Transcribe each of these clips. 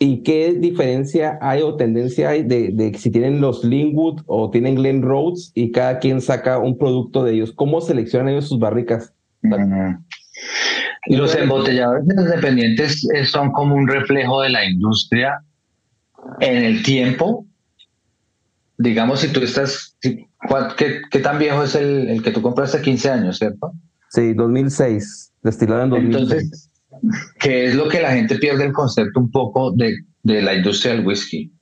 ¿Y qué diferencia hay o tendencia hay de, de si tienen los Linwood o tienen Glen Rhodes y cada quien saca un producto de ellos? ¿Cómo seleccionan ellos sus barricas? Y los embotelladores independientes son como un reflejo de la industria en el tiempo. Digamos, si tú estás, ¿qué, tan viejo es el, el, que tú compraste? 15 años, ¿cierto? Sí, 2006, destilado en 2006. Entonces, ¿qué es lo que la gente pierde el concepto un poco de, de la industria del whisky?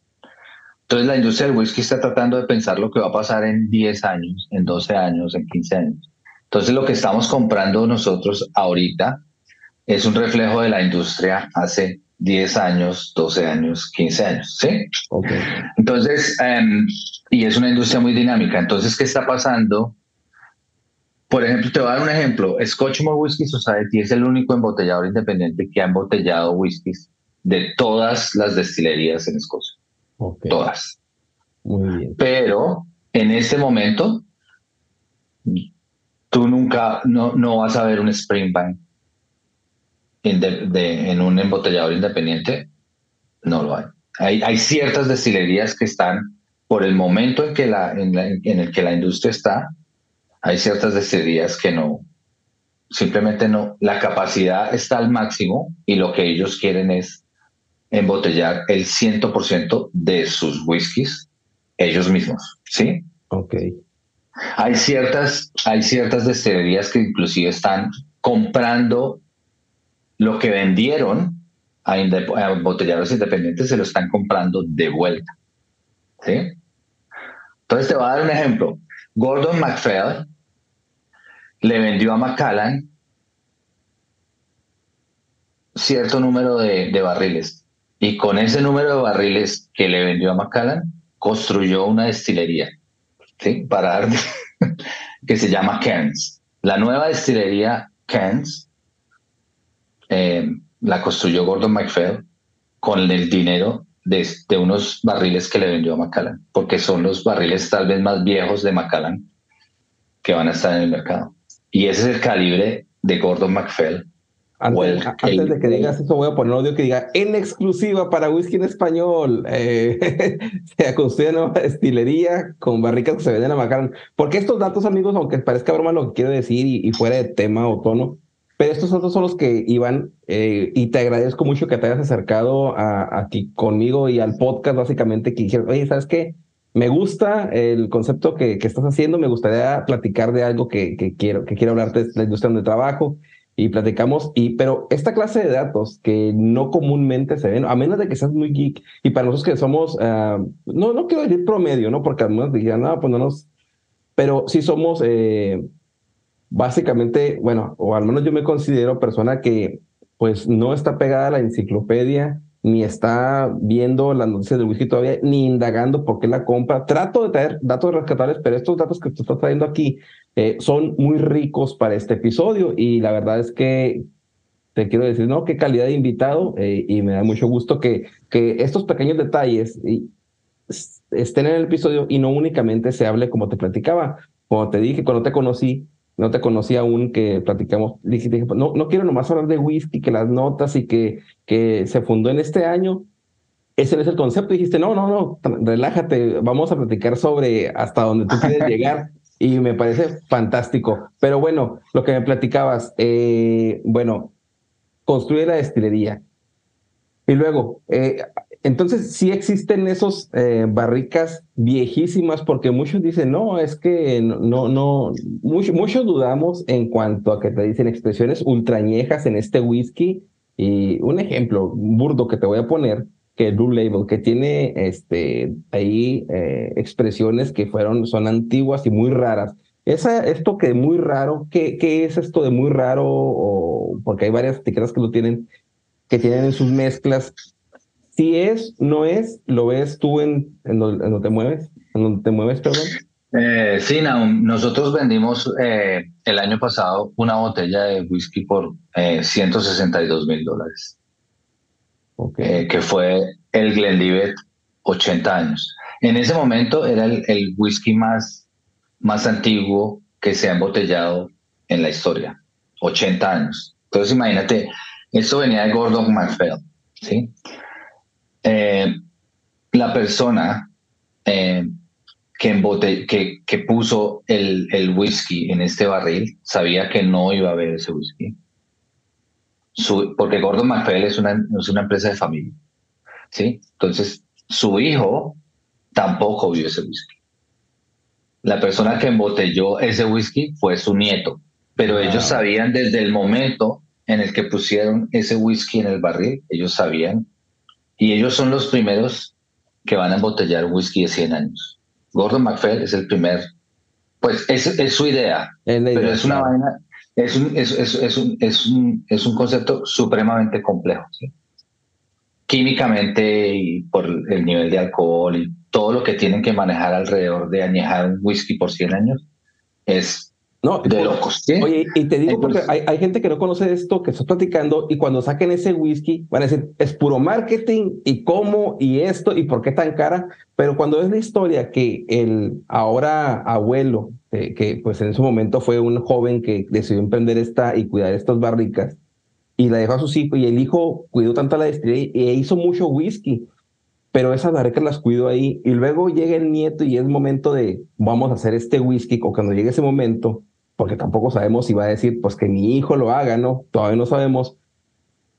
Entonces, la industria del whisky está tratando de pensar lo que va a pasar en 10 años, en 12 años, en 15 años. Entonces, lo que estamos comprando nosotros ahorita es un reflejo de la industria hace 10 años, 12 años, 15 años, ¿sí? Okay. Entonces, um, y es una industria muy dinámica. Entonces, ¿qué está pasando? Por ejemplo, te voy a dar un ejemplo. Scotchmore Whisky Society es el único embotellador independiente que ha embotellado whiskies de todas las destilerías en Escocia. Okay. Todas. Muy bien. Pero en este momento, tú nunca, no, no vas a ver un Springbank en, de, de, en, un embotellador independiente, no lo hay. hay. Hay, ciertas destilerías que están, por el momento en, que la, en, la, en, el que la industria está, hay ciertas destilerías que no, simplemente no, la capacidad está al máximo y lo que ellos quieren es embotellar el 100% de sus whiskies ellos mismos, ¿sí? Ok. Hay ciertas, hay ciertas destilerías que inclusive están comprando lo que vendieron a, a embotelladores independientes, se lo están comprando de vuelta. ¿sí? Entonces te voy a dar un ejemplo. Gordon MacPhail le vendió a Macallan cierto número de, de, barriles y con ese número de barriles que le vendió a Macallan construyó una destilería para que se llama Cairns. La nueva destilería Cairns eh, la construyó Gordon MacPhail con el dinero de, de, unos barriles que le vendió a Macallan, porque son los barriles tal vez más viejos de Macallan que van a estar en el mercado. Y ese es el calibre de Gordon MacPhail. Antes, el, antes el, de que digas eso, voy a poner audio que diga en exclusiva para whisky en español. Eh, se construye una nueva destilería con barricas que se venden a Macallan. Porque estos datos, amigos, aunque parezca broma lo que quiero decir y, y fuera de tema o tono, pero estos datos son los que iban, eh, y te agradezco mucho que te hayas acercado a, aquí conmigo y al podcast, básicamente, que dijeron, oye, ¿sabes qué? Me gusta el concepto que, que estás haciendo, me gustaría platicar de algo que, que, quiero, que quiero hablarte de la industria donde trabajo, y platicamos, y, pero esta clase de datos que no comúnmente se ven, a menos de que seas muy geek, y para nosotros que somos, uh, no, no quiero decir promedio, ¿no? Porque algunos dirían, no, pues no nos, pero sí somos... Eh, básicamente, bueno, o al menos yo me considero persona que pues no está pegada a la enciclopedia, ni está viendo las noticias del whisky todavía, ni indagando por qué la compra. Trato de traer datos rescatables, pero estos datos que tú estás trayendo aquí eh, son muy ricos para este episodio y la verdad es que te quiero decir, no, qué calidad de invitado eh, y me da mucho gusto que, que estos pequeños detalles estén en el episodio y no únicamente se hable como te platicaba. Como te dije, cuando te conocí, no te conocía aún que platicamos, dije, dije, no, no quiero nomás hablar de whisky, que las notas y que, que se fundó en este año. Ese no es el concepto. dijiste, no, no, no, relájate, vamos a platicar sobre hasta donde tú quieres llegar. Y me parece fantástico. Pero bueno, lo que me platicabas, eh, bueno, construye la destilería. Y luego, eh, entonces, sí existen esos eh, barricas viejísimas, porque muchos dicen, no, es que no, no, mucho, muchos dudamos en cuanto a que te dicen expresiones ultrañejas en este whisky. Y un ejemplo burdo que te voy a poner, que Blue Label, que tiene este, ahí eh, expresiones que fueron, son antiguas y muy raras. Esa, esto que muy raro, ¿qué, ¿qué es esto de muy raro? O, porque hay varias etiquetas que lo tienen, que tienen en sus mezclas si es, no es, lo ves tú en, en, donde, en donde te mueves, en donde te mueves, perdón. Eh, sí, Naum, nosotros vendimos eh, el año pasado una botella de whisky por eh, 162 mil dólares, okay. Eh, que fue el Glenlivet 80 años. En ese momento era el, el, whisky más, más antiguo que se ha embotellado en la historia, 80 años. Entonces imagínate, esto venía de Gordon MacPhail, ¿sí? La persona eh, que, que, que, puso el, el, whisky en este barril sabía que no iba a beber ese whisky. porque Gordon MacPhail es una, es una empresa de familia. ¿sí? Entonces, su hijo tampoco vio ese whisky. La persona que embotelló ese whisky fue su nieto, pero ellos sabían desde el momento en el que pusieron ese whisky en el barril, ellos sabían, y ellos son los primeros que van a embotellar whisky de 100 años. Gordon MacPhail es el primer, pues es, es su idea, pero es una vaina, es un, es, es, un, es, un, es un concepto supremamente complejo. Químicamente y por el nivel de alcohol y todo lo que tienen que manejar alrededor de añejar un whisky por 100 años es no, de locos. Oye, y te digo porque hay, hay, gente que no conoce esto, que estás platicando, y cuando saquen ese whisky, van a decir, es puro marketing, y cómo, y esto, y por qué tan cara. Pero cuando es la historia que el ahora abuelo, que pues en ese momento fue un joven que decidió emprender esta y cuidar estas barricas, y la dejó a sus hijos, y el hijo cuidó tanto la destilería y hizo mucho whisky pero esas barricas las cuido ahí y luego llega el nieto y es momento de vamos a hacer este whisky o cuando llegue ese momento porque tampoco sabemos si va a decir, pues que mi hijo lo haga, ¿no? Todavía no sabemos.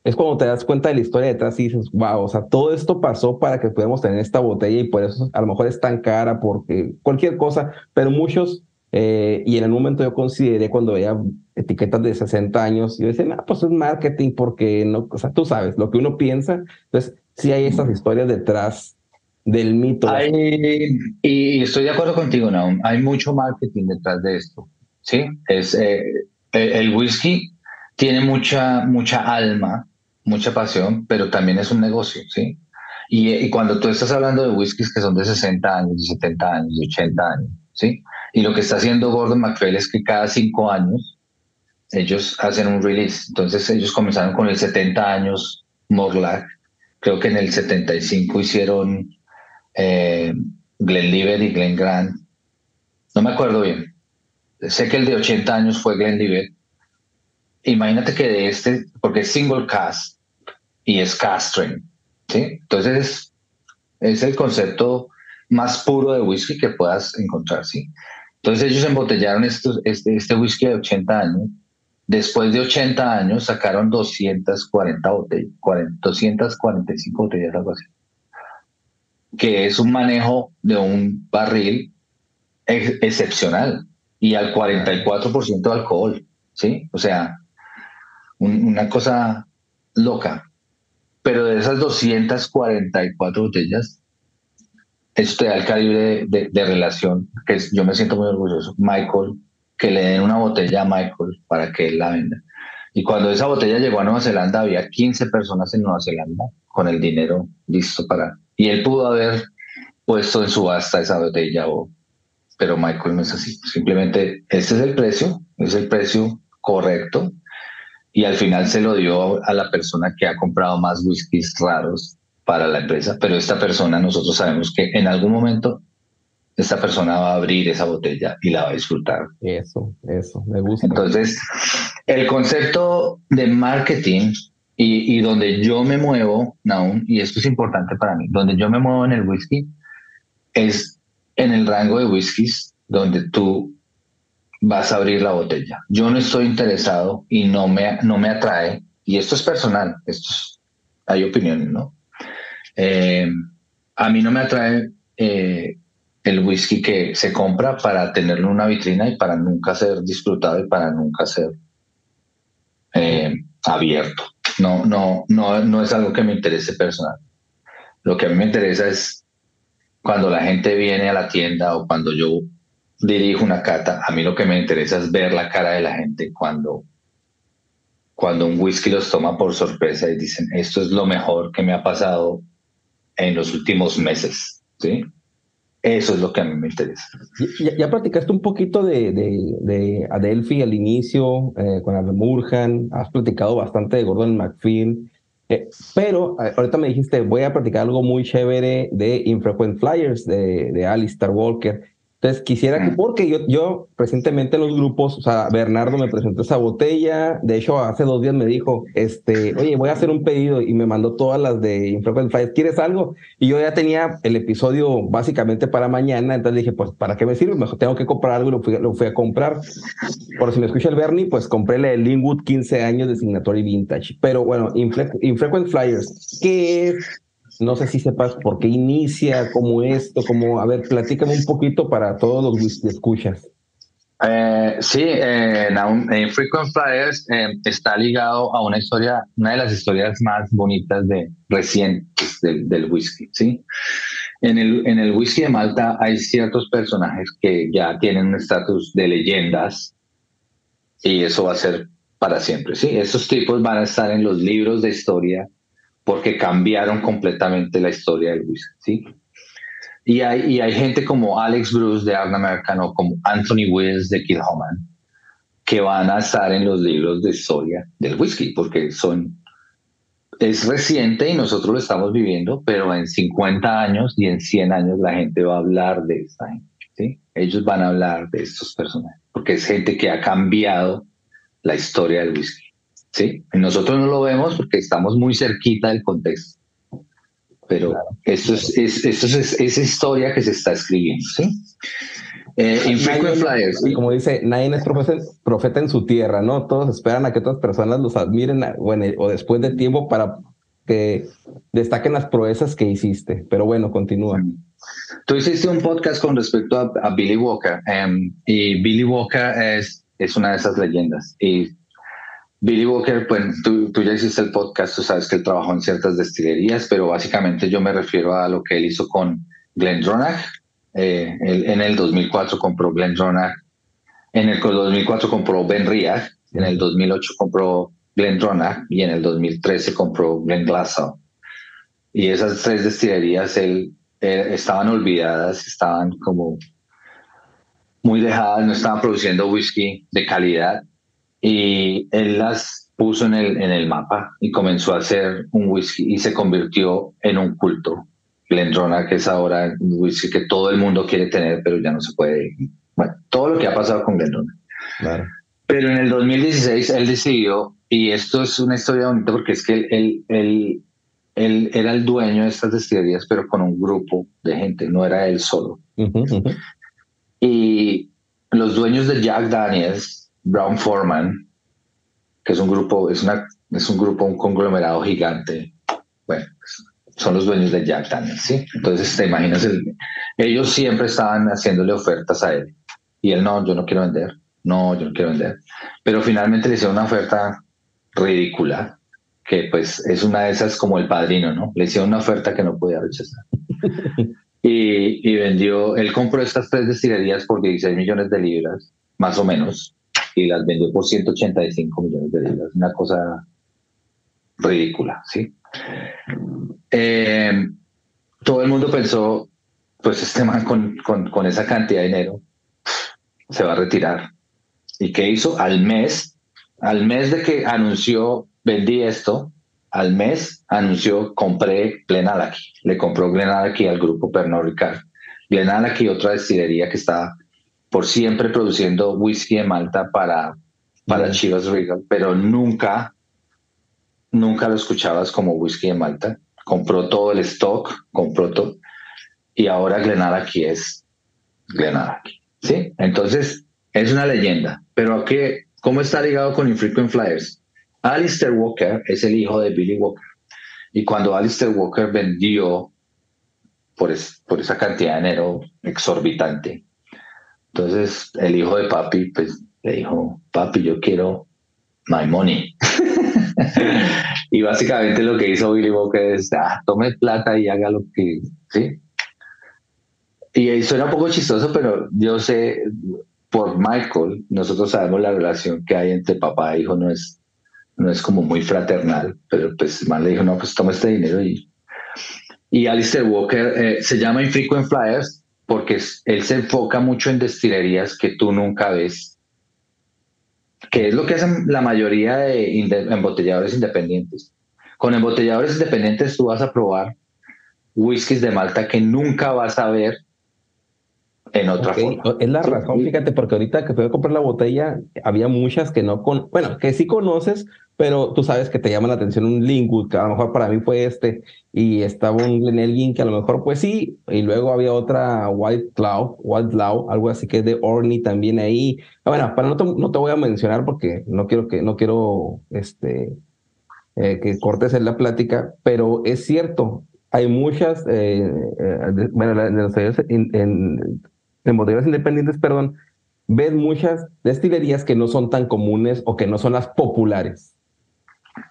Es cuando te das cuenta de la historia detrás y dices, wow, o sea, todo esto pasó para que pudiéramos tener esta botella y por eso a lo mejor es tan cara, porque cualquier cosa, pero muchos, eh, y en el momento yo consideré cuando veía etiquetas de 60 años, yo decía, ah, pues es marketing, porque no, o sea, tú sabes lo que uno piensa. Entonces, sí hay estas historias detrás del mito. y estoy de acuerdo contigo, Naum, hay mucho marketing detrás de esto. ¿sí? Es, eh, el whisky tiene mucha, mucha alma, mucha pasión, pero también es un negocio, ¿sí? Y, y, cuando tú estás hablando de whiskies que son de 60 años, de 70 años, de 80 años, ¿sí? Y lo que está haciendo Gordon MacPhail es que cada cinco años ellos hacen un release. Entonces ellos comenzaron con el 70 años Morlack. Creo que en el 75 hicieron eh, Glenlivet y Glen Grant. No me acuerdo bien sé que el de 80 años fue Glenlivet. Imagínate que de este, porque es single cast y es cast strength, ¿sí? Entonces es el concepto más puro de whisky que puedas encontrar, ¿sí? Entonces ellos embotellaron este, este whisky de 80 años. Después de 80 años sacaron 240 botellas, 245 botellas, algo así. Que es un manejo de un barril excepcional y al 44% de alcohol, ¿sí? O sea, una cosa loca. Pero de esas 244 botellas, esto te da el calibre de, relación, que yo me siento muy orgulloso. Michael, que le den una botella a Michael para que él la venda. Y cuando esa botella llegó a Nueva Zelanda, había 15 personas en Nueva Zelanda con el dinero listo para... Y él pudo haber puesto en subasta esa botella o pero Michael no es así. Simplemente ese es el precio, es el precio correcto y al final se lo dio a la persona que ha comprado más whiskies raros para la empresa, pero esta persona nosotros sabemos que en algún momento esta persona va a abrir esa botella y la va a disfrutar. Eso, eso, me gusta. Entonces, el concepto de marketing y, y donde yo me muevo, Naum, y esto es importante para mí, donde yo me muevo en el whisky es en el rango de whiskies donde tú vas a abrir la botella. Yo no estoy interesado y no me, no me atrae, y esto es personal, esto hay opiniones, ¿no? Eh, a mí no me atrae eh, el whisky que se compra para tenerlo en una vitrina y para nunca ser disfrutado y para nunca ser eh, abierto. No, no, no, no es algo que me interese personal. Lo que a mí me interesa es cuando la gente viene a la tienda o cuando yo dirijo una cata, a mí lo que me interesa es ver la cara de la gente cuando, cuando un whisky los toma por sorpresa y dicen, esto es lo mejor que me ha pasado en los últimos meses. ¿sí? Eso es lo que a mí me interesa. Ya, ya platicaste un poquito de, de, Adelphi al inicio, eh, con Murhan, has platicado bastante de Gordon McPhee. Eh, pero eh, ahorita me dijiste, voy a platicar algo muy chévere de Infrequent Flyers de, de Alistair Walker. Entonces quisiera que, porque yo, yo recientemente en los grupos, o sea, Bernardo me presentó esa botella, de hecho hace dos días me dijo, este, oye, voy a hacer un pedido y me mandó todas las de Infrequent Flyers, ¿quieres algo? Y yo ya tenía el episodio básicamente para mañana, entonces dije, pues, ¿para qué me sirve? Mejor tengo que comprar algo y lo fui, lo fui a comprar. Por si me escucha el Bernie, pues compré el Linwood 15 años de Signatory Vintage. Pero bueno, Infrequent Flyers, ¿qué es? No sé si sepas por qué inicia, cómo esto, como, a ver, platícame un poquito para todos los que escuchas. Eh, sí, eh, en Frequent Flyers eh, está ligado a una historia, una de las historias más bonitas de recientes del, del whisky, ¿sí? En el, en el whisky de Malta hay ciertos personajes que ya tienen un estatus de leyendas y eso va a ser para siempre, ¿sí? Esos tipos van a estar en los libros de historia porque cambiaron completamente la historia del whisky, ¿sí? Y hay, y hay gente como Alex Bruce de Arn American o como Anthony Wills de Kilhoman que van a estar en los libros de historia del whisky, porque son es reciente y nosotros lo estamos viviendo, pero en 50 años y en 100 años la gente va a hablar de esta gente. ¿sí? Ellos van a hablar de estos personajes, porque es gente que ha cambiado la historia del whisky. ¿Sí? nosotros no lo vemos porque estamos muy cerquita del contexto. Pero esto es, es, esto es, esa historia que se está escribiendo. ¿sí? Eh, Flyers. Como dice, nadie es profeta, en su tierra, ¿no? Todos esperan a que otras personas los admiren o, después de tiempo para que destaquen las proezas que hiciste. Pero bueno, continúa. Tú hiciste un podcast con respecto a, Billy Walker em, y Billy Walker es, es una de esas leyendas. Y Billy Walker, pues tú, tú, ya hiciste el podcast, tú sabes que él trabajó en ciertas destilerías, pero básicamente yo me refiero a lo que él hizo con Glenn Dronach. Eh, en el 2004 compró Glenn en el 2004 compró Ben Riach, en el 2008 compró Glenn Dronach y en el 2013 compró Glenn Glasgow. Y esas tres destilerías él, eh, estaban olvidadas, estaban como muy dejadas, no estaban produciendo whisky de calidad y él las puso en el, en el mapa y comenzó a hacer un whisky y se convirtió en un culto. Glendrona, que es ahora un whisky que todo el mundo quiere tener, pero ya no se puede. Bueno, todo lo que ha pasado con Glendrona. Claro. Pero en el 2016 él decidió, y esto es una historia bonita porque es que él, él, él, era el dueño de estas destilerías, pero con un grupo de gente, no era él solo. Y los dueños de Jack Daniels Brown Foreman, que es un grupo, es, una, es un grupo, un conglomerado gigante. Bueno, son los dueños de Jack Daniels, ¿sí? Entonces, te imaginas, ellos siempre estaban haciéndole ofertas a él. Y él, no, yo no quiero vender, no, yo no quiero vender. Pero finalmente le hicieron una oferta ridícula, que pues es una de esas como el padrino, ¿no? Le hicieron una oferta que no podía rechazar. y, y vendió, él compró estas tres destilerías por 16 millones de libras, más o menos, y las vendió por 185 millones de libras. Una cosa ridícula, ¿sí? Eh, todo el mundo pensó, pues este man con, con, con, esa cantidad de dinero se va a retirar. ¿Y qué hizo? Al mes, al mes de que anunció, vendí esto, al mes anunció, compré Glenallachie. Le compró Glenallachie al grupo Pernod Ricard. Glenallachie, otra destilería que está por siempre produciendo whisky de Malta para, para Chivas Regal, pero nunca, nunca lo escuchabas como whisky de Malta. Compró todo el stock, compró todo. Y ahora aquí es aquí ¿Sí? Entonces, es una leyenda. Pero qué, ¿cómo está ligado con Infrequent Flyers? Alistair Walker es el hijo de Billy Walker. Y cuando Alistair Walker vendió por, por esa cantidad de dinero exorbitante, entonces el hijo de papi pues le dijo, papi, yo quiero my money. y básicamente lo que hizo Billy Walker es, ah, tome plata y haga lo que, ¿sí? Y suena un poco chistoso, pero yo sé, por Michael, nosotros sabemos la relación que hay entre papá e hijo, no es, no es como muy fraternal, pero pues mal le dijo, no, pues toma este dinero y... Y Alistair Walker eh, se llama Infrequent Flyers porque él se enfoca mucho en destilerías que tú nunca ves, que es lo que hacen la mayoría de embotelladores independientes. Con embotelladores independientes tú vas a probar whiskies de Malta que nunca vas a ver en otra forma. Es la razón, fíjate, porque ahorita que fui a comprar la botella, había muchas que no con, bueno, que sí conoces, pero tú sabes que te llama la atención un Lingwood, que a lo mejor para mí fue este, y estaba un Glenelgin que a lo mejor pues sí, y luego había otra White Cloud, White Cloud, algo así que es de Orny también ahí. Bueno, para no te, no te voy a mencionar porque no quiero que, no quiero, este, eh, que cortes en la plática, pero es cierto, hay muchas, eh, eh, bueno, en, en, en independientes, perdón, ves muchas destilerías que no son tan comunes o que no son las populares.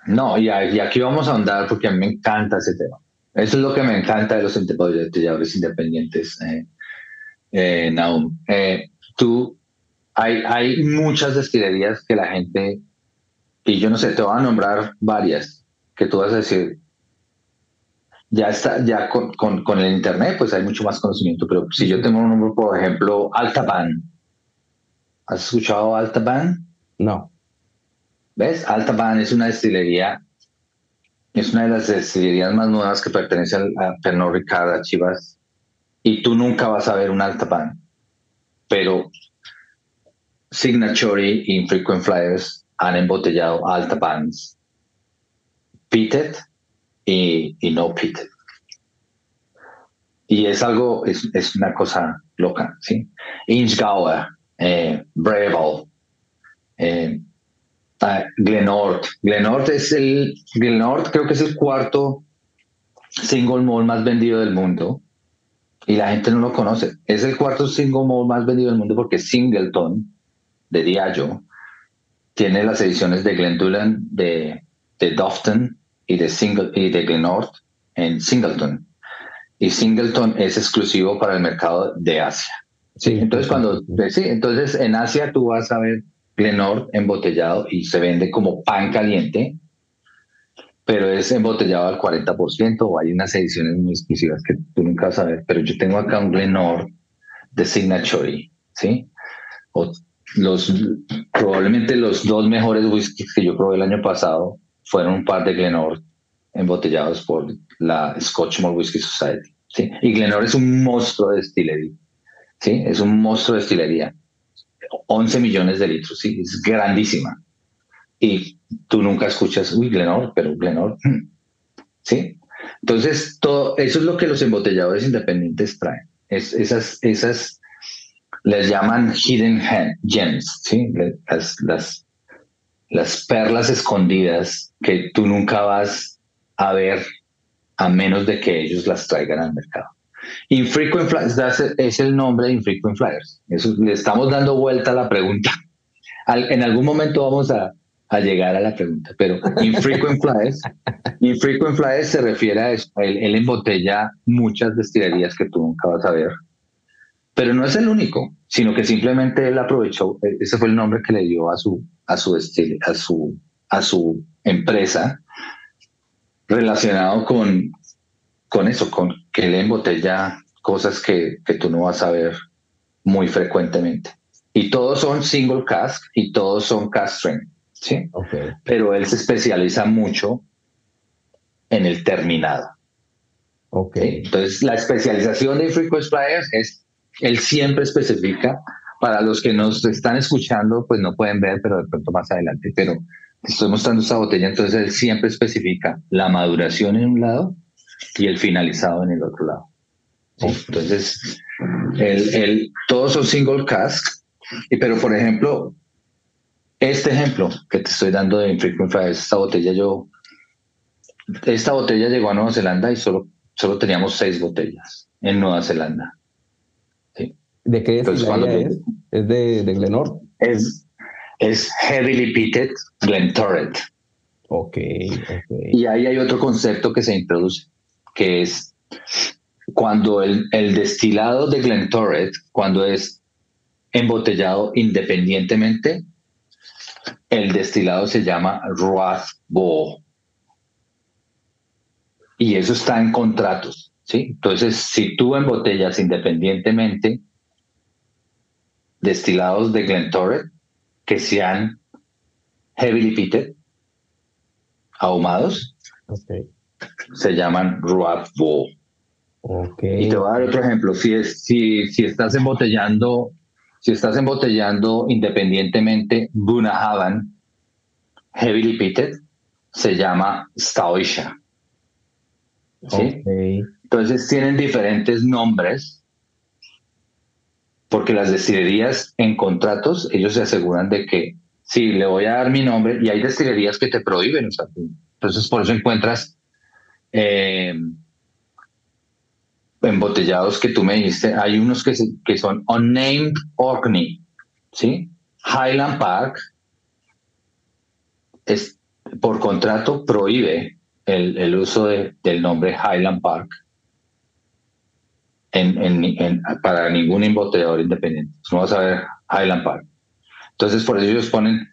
No, y, aquí vamos a ahondar porque a mí me encanta ese tema. Eso es lo que me encanta de los embotelladores independientes, eh, eh, Naum. Eh, tú, hay, hay muchas destilerías que la gente, y yo no sé, te voy a nombrar varias, que tú vas a decir, ya está, ya con, con, el internet, pues hay mucho más conocimiento, pero si yo tengo un nombre, por ejemplo, Altaban. ¿Has escuchado Altaban? No. ¿Ves? Altaban es una destilería, es una de las destilerías más nuevas que pertenece a Pernod Ricard, Chivas, y tú nunca vas a ver un Altaban. Pero Signature y Infrequent Flyers han embotellado Altabans. Pitted y, no pitted. Y es algo, es, es una cosa loca, ¿sí? Inchgauer, eh, Brevel, eh, Glenort. Glenort es el, Glenort creo que es el cuarto single malt más vendido del mundo y la gente no lo conoce. Es el cuarto single malt más vendido del mundo porque Singleton de Diageo tiene las ediciones de Glendullan, de, de Dofton y de, Single, y de Glenort en Singleton. Y Singleton es exclusivo para el mercado de Asia. Sí, entonces cuando sí, entonces en Asia tú vas a ver Glenor embotellado y se vende como pan caliente, pero es embotellado al 40% o hay unas ediciones muy exclusivas que tú nunca vas a ver. Pero yo tengo acá un Glenor de Signature, ¿sí? O los, probablemente los dos mejores whiskies que yo probé el año pasado fueron un par de Glenor embotellados por la Scotch Malt Whisky Society. ¿sí? Y Glenor es un monstruo de destilería. ¿sí? Es un monstruo de destilería. 11 millones de litros, sí, es grandísima. Y tú nunca escuchas, uy, Glenor, pero Glenor, ¿sí? Entonces, todo eso es lo que los embotelladores independientes traen. Es, esas, esas les llaman hidden gems, ¿sí? Las, las, las perlas escondidas que tú nunca vas a ver a menos de que ellos las traigan al mercado. Infrequent Flyers es el nombre de Infrequent Flyers. Eso, le estamos dando vuelta a la pregunta. en algún momento vamos a, llegar a la pregunta, pero Infrequent Flyers, Infrequent Flyers se refiere a eso. Él, embotella muchas destilerías que tú nunca vas a ver. Pero no es el único, sino que simplemente él aprovechó, e, ese fue el nombre que le dio a su, a su, a su, a su empresa relacionado con, con eso, con que él embotella cosas que, que tú no vas a ver muy frecuentemente. Y todos son single cask y todos son cask strength, ¿sí? Pero él se especializa mucho en el terminado. Okay. Entonces, la especialización de Frequent Flyers es, él siempre especifica, para los que nos están escuchando, pues no pueden ver, pero de pronto más adelante, pero estoy mostrando esta botella, entonces él siempre especifica la maduración en un lado y el finalizado en el otro lado. Entonces, el, el, todos son single cask, pero por ejemplo, este ejemplo que te estoy dando de Infrequent Flyers, esta botella yo, esta botella llegó a Nueva Zelanda y solo, solo teníamos seis botellas en Nueva Zelanda. ¿De qué es? es? ¿Es de, de Glenor? Es, es Heavily Peated Glentorret. Ok, Y ahí hay otro concepto que se introduce, que es cuando el, destilado de Glentorret, cuando es embotellado independientemente, el destilado se llama Rathbo. Y eso está en contratos, ¿sí? Entonces, si tú embotellas independientemente destilados de Glentorret que sean heavily peated, ahumados, se llaman Ruat Y te voy a dar otro ejemplo. Si, es, si, si estás embotellando, si estás embotellando independientemente Bunahavan, Heavily Peated, se llama Staoisha. ¿Sí? Entonces tienen diferentes nombres porque las destilerías en contratos, ellos se aseguran de que sí, le voy a dar mi nombre y hay destilerías que te prohíben usar Entonces por eso encuentras eh, embotellados que tú me dijiste, hay unos que, que son unnamed Orkney, ¿sí? Highland Park es, por contrato prohíbe el, el uso de, del nombre Highland Park en, en, para ningún embotellador independiente. No vas a ver Highland Park. Entonces, por eso ellos ponen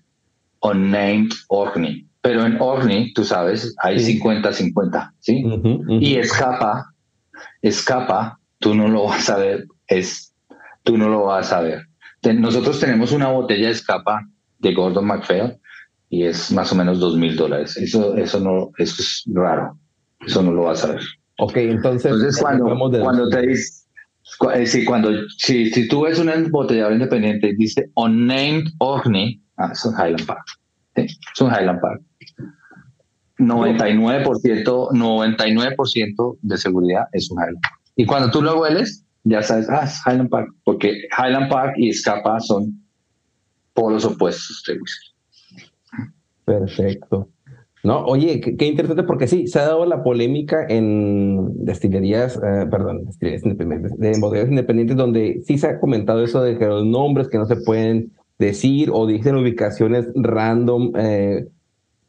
unnamed Orkney. Pero en Orkney, tú sabes, hay 50-50, ¿sí? Y escapa escapa, tú no lo vas a ver, es, tú no lo vas a ver. nosotros tenemos una botella de escapa de Gordon MacPhail y es más o menos dos mil dólares. Eso, eso no, eso es raro. Eso no lo vas a ver. Ok, entonces, entonces cuando, cuando te dice, eh, sí, cuando, si, si tú ves una embotelladora independiente y dice unnamed Orkney, ah, es un Highland Park. es un Highland Park. 99%, 99% de seguridad es un Highland Park. Y cuando tú lo hueles, ya sabes, ah, es Highland Park, porque Highland Park y Scapa son polos opuestos. Perfecto. No, oye, qué, interesante porque sí, se ha dado la polémica en destilerías, eh, perdón, destilerías independientes, de bodegas independientes, donde sí se ha comentado eso de que los nombres que no se pueden decir o dicen ubicaciones random, eh,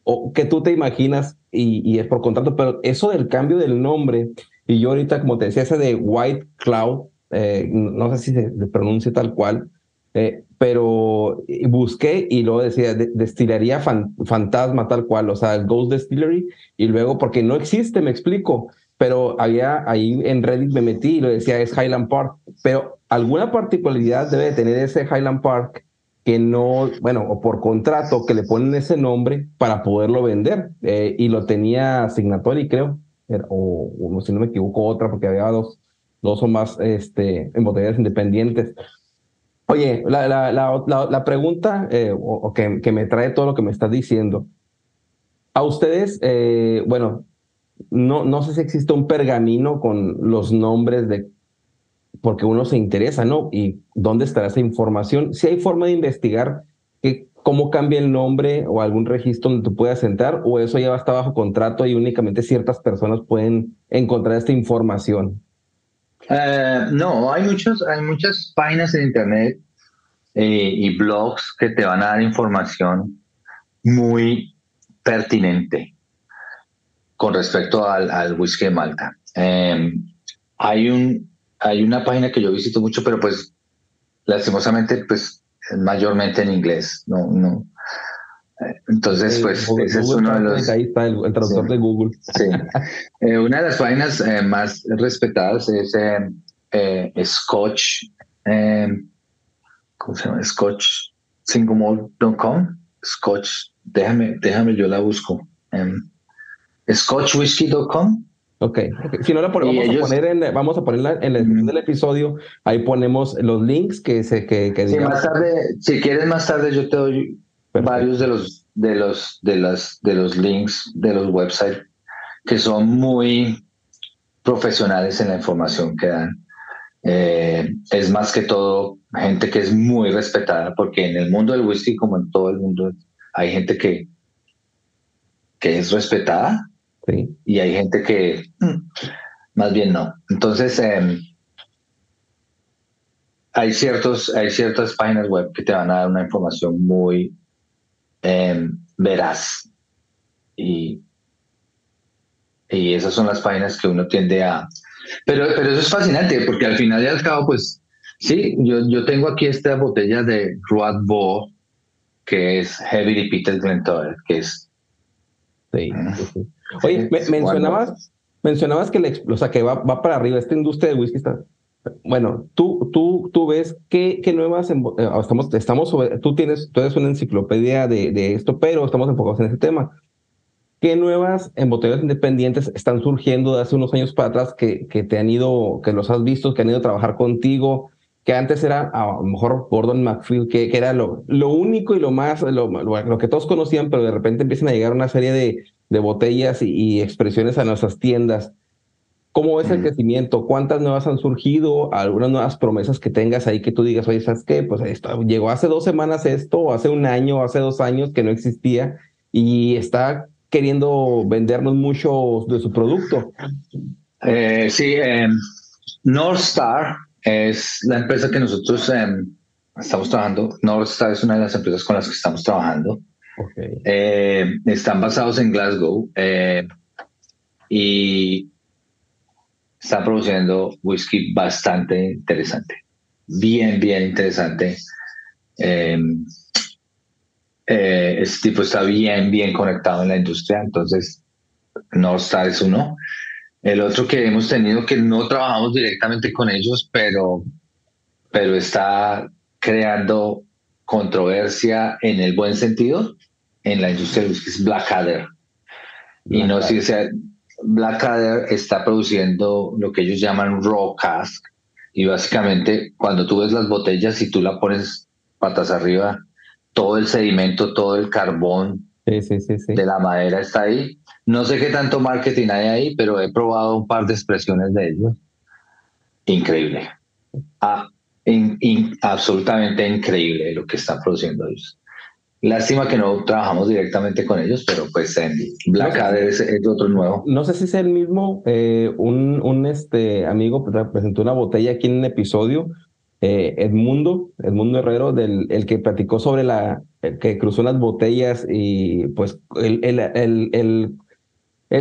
o que tú te imaginas y, es por contrato, pero eso del cambio del nombre, y yo ahorita, como te decía, ese de White Cloud, eh, no sé si se, pronuncia tal cual, eh, pero busqué y luego decía destilería fantasma tal cual, o sea, Ghost Distillery, y luego, porque no existe, me explico, pero había ahí en Reddit me metí y lo decía es Highland Park, pero alguna particularidad debe tener ese Highland Park que no, bueno, o por contrato que le ponen ese nombre para poderlo vender. Eh, y lo tenía Signatory, creo, o, o, si no me equivoco, otra, porque había dos, dos o más este, botellas independientes. Oye, la, la, la, la pregunta eh, o, que, que, me trae todo lo que me estás diciendo. A ustedes, eh, bueno, no, no sé si existe un pergamino con los nombres de porque uno se interesa, ¿no? ¿Y dónde estará esa información? Si hay forma de investigar que, cómo cambia el nombre o algún registro donde tú puedas entrar, o eso ya está bajo contrato y únicamente ciertas personas pueden encontrar esta información. Eh, no, hay, muchos, hay muchas páginas en Internet eh, y blogs que te van a dar información muy pertinente con respecto al, al whisky de Malta. Eh, hay un, hay una página que yo visito mucho, pero pues lastimosamente, pues mayormente en inglés, no, no. Entonces, pues ese es uno de los... Ahí está el, traductor de Google. Sí. Eh, una de las páginas eh, más respetadas es eh, Scotch, ¿cómo se llama? ScotchSinglemalt.com. Scotch, déjame, déjame, yo la busco. ScotchWhiskey.com Ok, si no la ponemos, vamos, a poner en, vamos a ponerla en la descripción del episodio, ahí ponemos los links que se que, que sí, más tarde, si quieres más tarde yo te doy varios de los de los de las de los links de los websites que son muy profesionales en la información que dan. Eh, es más que todo gente que es muy respetada, porque en el mundo del whisky, como en todo el mundo, hay gente que, que es respetada y hay gente que más bien no. Entonces, em, hay, ciertos, hay ciertas páginas web que te van a dar una información muy em, veraz. Y, y esas son las páginas que uno tiende a... Pero, pero eso es fascinante, porque al final y al cabo, pues sí, yo, yo tengo aquí esta botella de Road Bo, que es Heavy Repeated Glentower, que es... Sí, sí. Oye, mencionabas, mencionabas que, la, o sea, que va, va para arriba, esta industria de whisky está... Bueno, tú, tú, tú ves qué, qué nuevas... Eh, estamos, estamos sobre, tú, tienes, tú eres una enciclopedia de, de esto, pero estamos enfocados en ese tema. ¿Qué nuevas embotelladoras independientes están surgiendo de hace unos años para atrás que, que te han ido, que los has visto, que han ido a trabajar contigo? Que antes era a lo mejor Gordon McField, que, que era lo, lo único y lo más, lo, lo, que todos conocían, pero de repente empiezan a llegar una serie de, de botellas y, expresiones a nuestras tiendas. ¿Cómo ves el crecimiento? ¿Cuántas nuevas han surgido? ¿Algunas nuevas promesas que tengas ahí que tú digas, oye, ¿sabes qué? Pues esto, llegó hace dos semanas esto, o hace un año, o hace dos años que no existía y está queriendo vendernos mucho de su producto. Eh, sí, eh, North Star es la empresa que nosotros em, estamos trabajando. North Star es una de las empresas con las que estamos trabajando. Eh, están basados en Glasgow y están produciendo whisky bastante interesante. Bien, bien interesante. Em, eh, este tipo está bien, bien conectado en la industria, entonces North Star es uno. El otro que hemos tenido que no trabajamos directamente con ellos, pero, pero está creando controversia en el buen sentido en la industria que es Blackadder. Y no sé si Blackadder está produciendo lo que ellos llaman raw cask y básicamente cuando tú ves las botellas y tú la pones patas arriba todo el sedimento, todo el carbón de la madera está ahí. No sé qué tanto marketing hay ahí, pero he probado un par de expresiones de ellos. Increíble. Ah, absolutamente increíble lo que están produciendo ellos. Lástima que no trabajamos directamente con ellos, pero pues en Blackadder es, otro nuevo. No sé si es el mismo, eh, un, un este amigo presentó una botella aquí en un episodio, eh, Edmundo, Edmundo Herrero, del, el que platicó sobre la, que cruzó las botellas y pues el, el, el, el,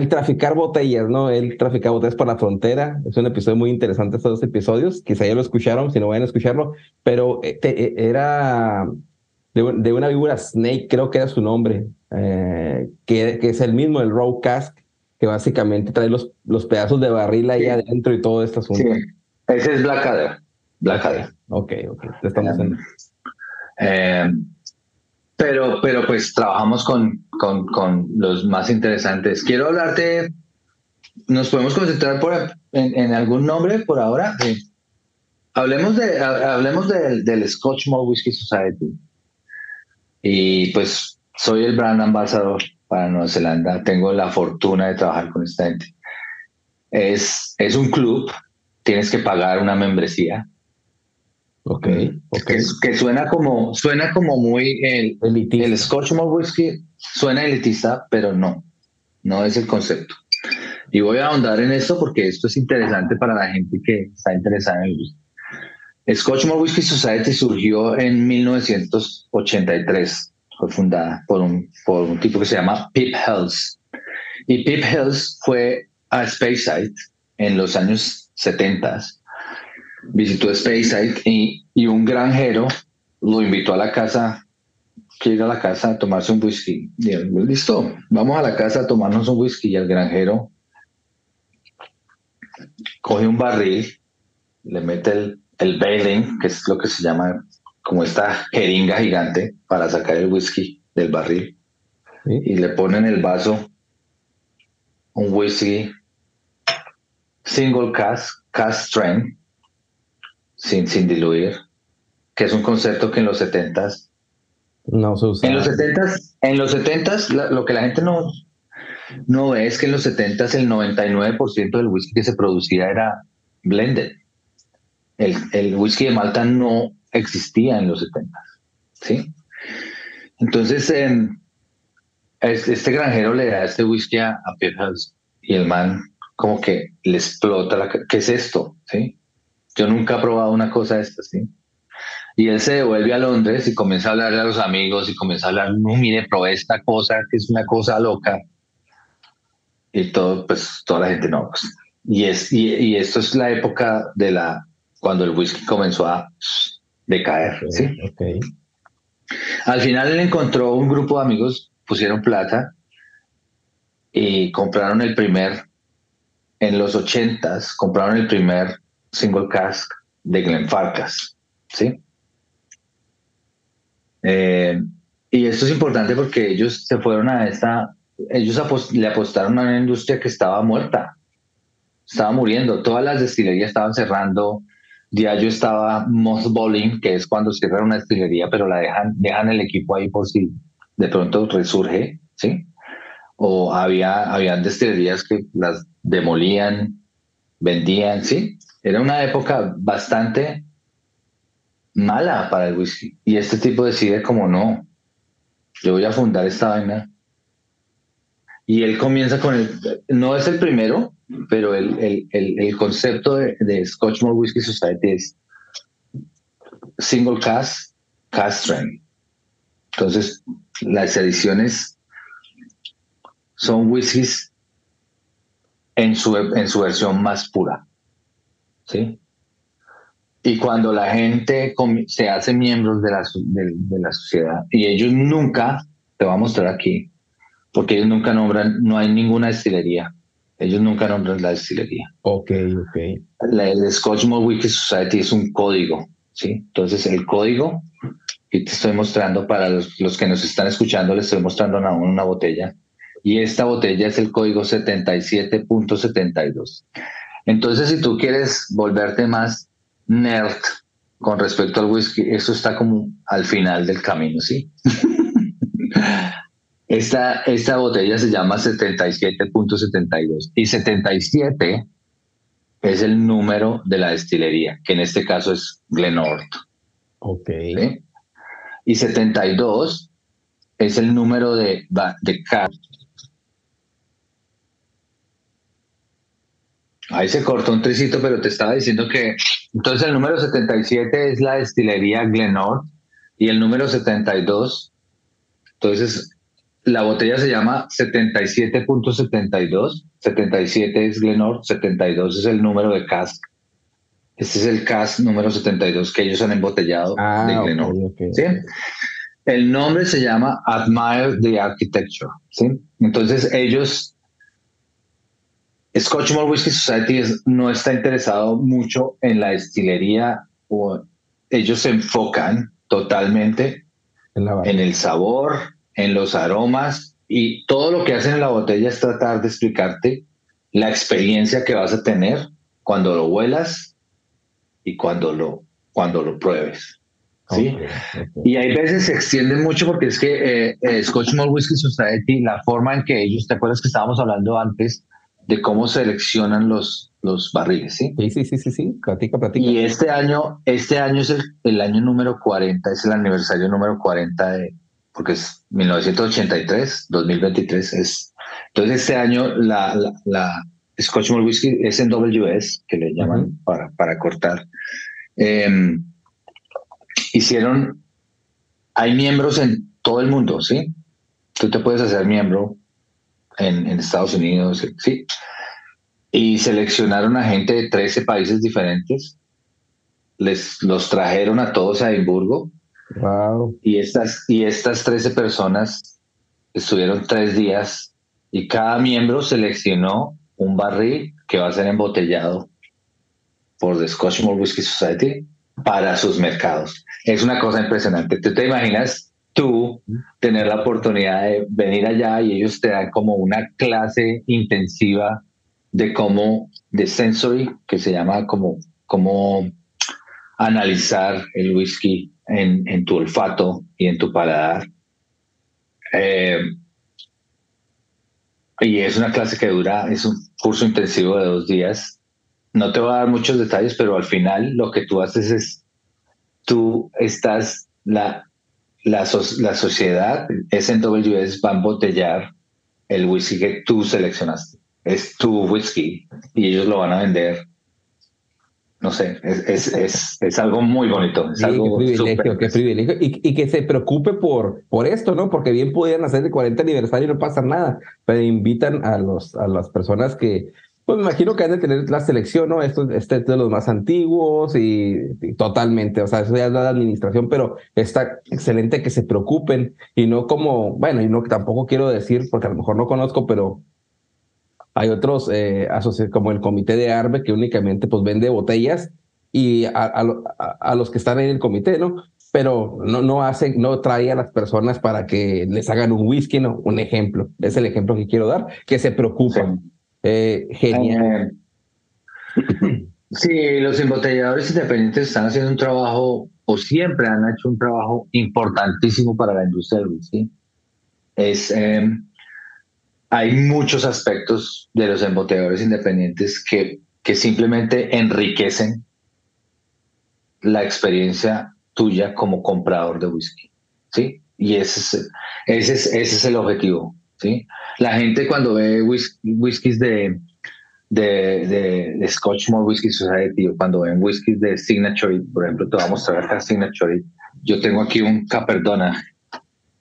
traficar botellas, ¿no? El traficar botellas por la frontera. Es un episodio muy interesante estos dos episodios. Quizá ya lo escucharon, si no vayan a escucharlo, pero eh, eh, era de, de, una víbora Snake, creo que era su nombre, que, que, es el mismo, el Row Cask, que básicamente trae los, los pedazos de barril ahí adentro y todo este asunto. Sí. Ese es Blackadder. Blackadder. Ok, ok. Estamos en... Eh, pero, pero pues trabajamos con, con, con, los más interesantes. Quiero hablarte, ¿nos podemos concentrar por, en, algún nombre por ahora? Hablemos, de, hablemos del, del Scotch Malt Whisky Society. Y pues soy el brand ambassador para Nueva Zelanda. Tengo la fortuna de trabajar con esta gente. Es, es un club, tienes que pagar una membresía Ok, okay. Que, suena como suena como muy el, el Scotch Malt Whisky suena elitista, pero no, no es el concepto. Y voy a ahondar en esto porque esto es interesante para la gente que está interesada en el whisky. Scotch Malt Whisky Society surgió en 1983, fue fundada por un, por un tipo que se llama Pip Hells. Y Pip Hells fue a Speyside en los años 70 visitó Speyside y, y un granjero lo invitó a la casa, quiere ir a la casa a tomarse un whisky. Y él, listo, vamos a la casa a tomarnos un whisky. Y el granjero coge un barril, le mete el, el bailing, que es lo que se llama como esta jeringa gigante para sacar el whisky del barril. Y le pone en el vaso un whisky single cask, cask strength, sin, sin diluir, que es un concepto que en los 70 no se usa. En los 70 en los 70 lo que la gente no, no ve es que en los 70 el 99% del whisky que se producía era blended. El, el whisky de Malta no existía en los 70 ¿sí? Entonces, em, este granjero le da este whisky a, a y el man como que le explota la... ¿Qué es esto? ¿Sí? Yo nunca he probado una cosa de estas, ¿sí? Y él se devuelve a Londres y comienza a hablarle a los amigos y comienza a hablar, no, mire, probé esta cosa que es una cosa loca. Y todo, pues toda la gente no. Pues. Y, es, y, esto es la época de la, cuando el whisky comenzó a decaer, ¿sí? Okay. Al final él encontró un grupo de amigos, pusieron plata y compraron el primer, en los ochentas, compraron el primer single cask de Glenfarclas, ¿sí? Eh, y esto es importante porque ellos se fueron a esta ellos le apostaron a una industria que estaba muerta, estaba muriendo, todas las destilerías estaban cerrando, Diageo estaba mothballing, que es cuando cierran una destilería, pero la dejan, dejan el equipo ahí por si de pronto resurge, ¿sí? O había, habían destilerías que las demolían, vendían, ¿sí? Era una época bastante mala para el whisky. Y este tipo decide como no, yo voy a fundar esta vaina. Y él comienza con el, no es el primero, pero el, el, el, concepto de, de Scotchmore Whisky Society es single cast, cast strength. Entonces, las ediciones son whiskies en su, en su versión más pura. ¿Sí? Y cuando la gente se hace miembros de la, de, la sociedad y ellos nunca, te voy a mostrar aquí, porque ellos nunca nombran, no hay ninguna destilería. Ellos nunca nombran la destilería. Ok, ok. La, el Scotch Malt Whisky Society es un código, ¿sí? Entonces, el código que te estoy mostrando para los, los que nos están escuchando, les estoy mostrando una, una botella. Y esta botella es el código 77.72. Entonces, si tú quieres volverte más nerd con respecto al whisky, eso está como al final del camino, ¿sí? esta, esta botella se llama 77.72 y 77 es el número de la destilería, que en este caso es Glenort. Ok. Y 72 es el número de, de Ahí se cortó un tricito, pero te estaba diciendo que entonces el número 77 es la destilería Glenor y el número 72, entonces la botella se llama 77.72, 77 es Glenor, 72 es el número de cask. Este es el cask número 72 que ellos han embotellado ah, de Glenor. ¿sí? El nombre se llama Admire the Architecture. ¿sí? Entonces ellos Scotchmore Whisky Society no está interesado mucho en la destilería o ellos se enfocan totalmente en, el sabor, en los aromas y todo lo que hacen en la botella es tratar de explicarte la experiencia que vas a tener cuando lo huelas y cuando lo, cuando lo pruebes. ¿sí? Y hay veces se extienden mucho porque es que eh, eh, Scotchmore Whisky Society, la forma en que ellos, ¿te acuerdas que estábamos hablando antes? De cómo seleccionan los, los barriles, ¿sí? Sí, sí, sí, sí, sí, platica, platica. Y este año, este año es el, el, año número 40, es el aniversario número 40 de, porque es 1983, 2023 es. Entonces este año la, la, la Scotch Malt Whisky es en WS, que le llaman para, para cortar. Em, hicieron, hay miembros en todo el mundo, ¿sí? Tú te puedes hacer miembro en, Estados Unidos, sí. Y seleccionaron a gente de 13 países diferentes. Les los trajeron a todos a Edimburgo. Wow. Y estas, y estas 13 personas estuvieron tres días y cada miembro seleccionó un barril que va a ser embotellado por The Scotch Malt Whisky Society para sus mercados. Es una cosa impresionante. ¿Tú te imaginas tú tener la oportunidad de venir allá y ellos te dan como una clase intensiva de cómo, de sensory, que se llama como, como analizar el whisky en, en tu olfato y en tu paladar. Eh, y es una clase que dura, es un curso intensivo de dos días. No te voy a dar muchos detalles, pero al final lo que tú haces es, tú estás, la, la, la sociedad, SNWS, va a embotellar el whisky que tú seleccionaste. Es tu whisky y ellos lo van a vender. No sé, es, es, es, algo muy bonito. Es algo qué privilegio, qué privilegio. Y, que se preocupe por, por esto, ¿no? Porque bien pudieran hacer el 40 aniversario y no pasa nada, pero invitan a, los, a las personas que, pues me imagino que han de tener la selección, ¿no? Esto este es de los más antiguos y, totalmente, o sea, eso ya es la administración, pero está excelente que se preocupen y no como, bueno, y no tampoco quiero decir, porque a lo mejor no conozco, pero hay otros eh, como el comité de ARBE que únicamente pues vende botellas y a, a, los que están en el comité, ¿no? pero no, no hace, no trae a las personas para que les hagan un whisky, no, un ejemplo. Es el ejemplo que quiero dar, que se preocupan. Eh, genial. Eh, sí, los embotelladores independientes están haciendo un trabajo, o siempre han hecho un trabajo importantísimo para la industria del whisky. Es, em, hay muchos aspectos de los embotelladores independientes que, que simplemente enriquecen la experiencia tuya como comprador de whisky, ¿sí? Y ese es, ese es, ese es el objetivo, ¿sí? La gente cuando ve whiskies de, de, de, Scotchmore Whisky Society o cuando ven whiskies de Signature, por ejemplo, te voy a mostrar acá Signature. Yo tengo aquí un Caperdona.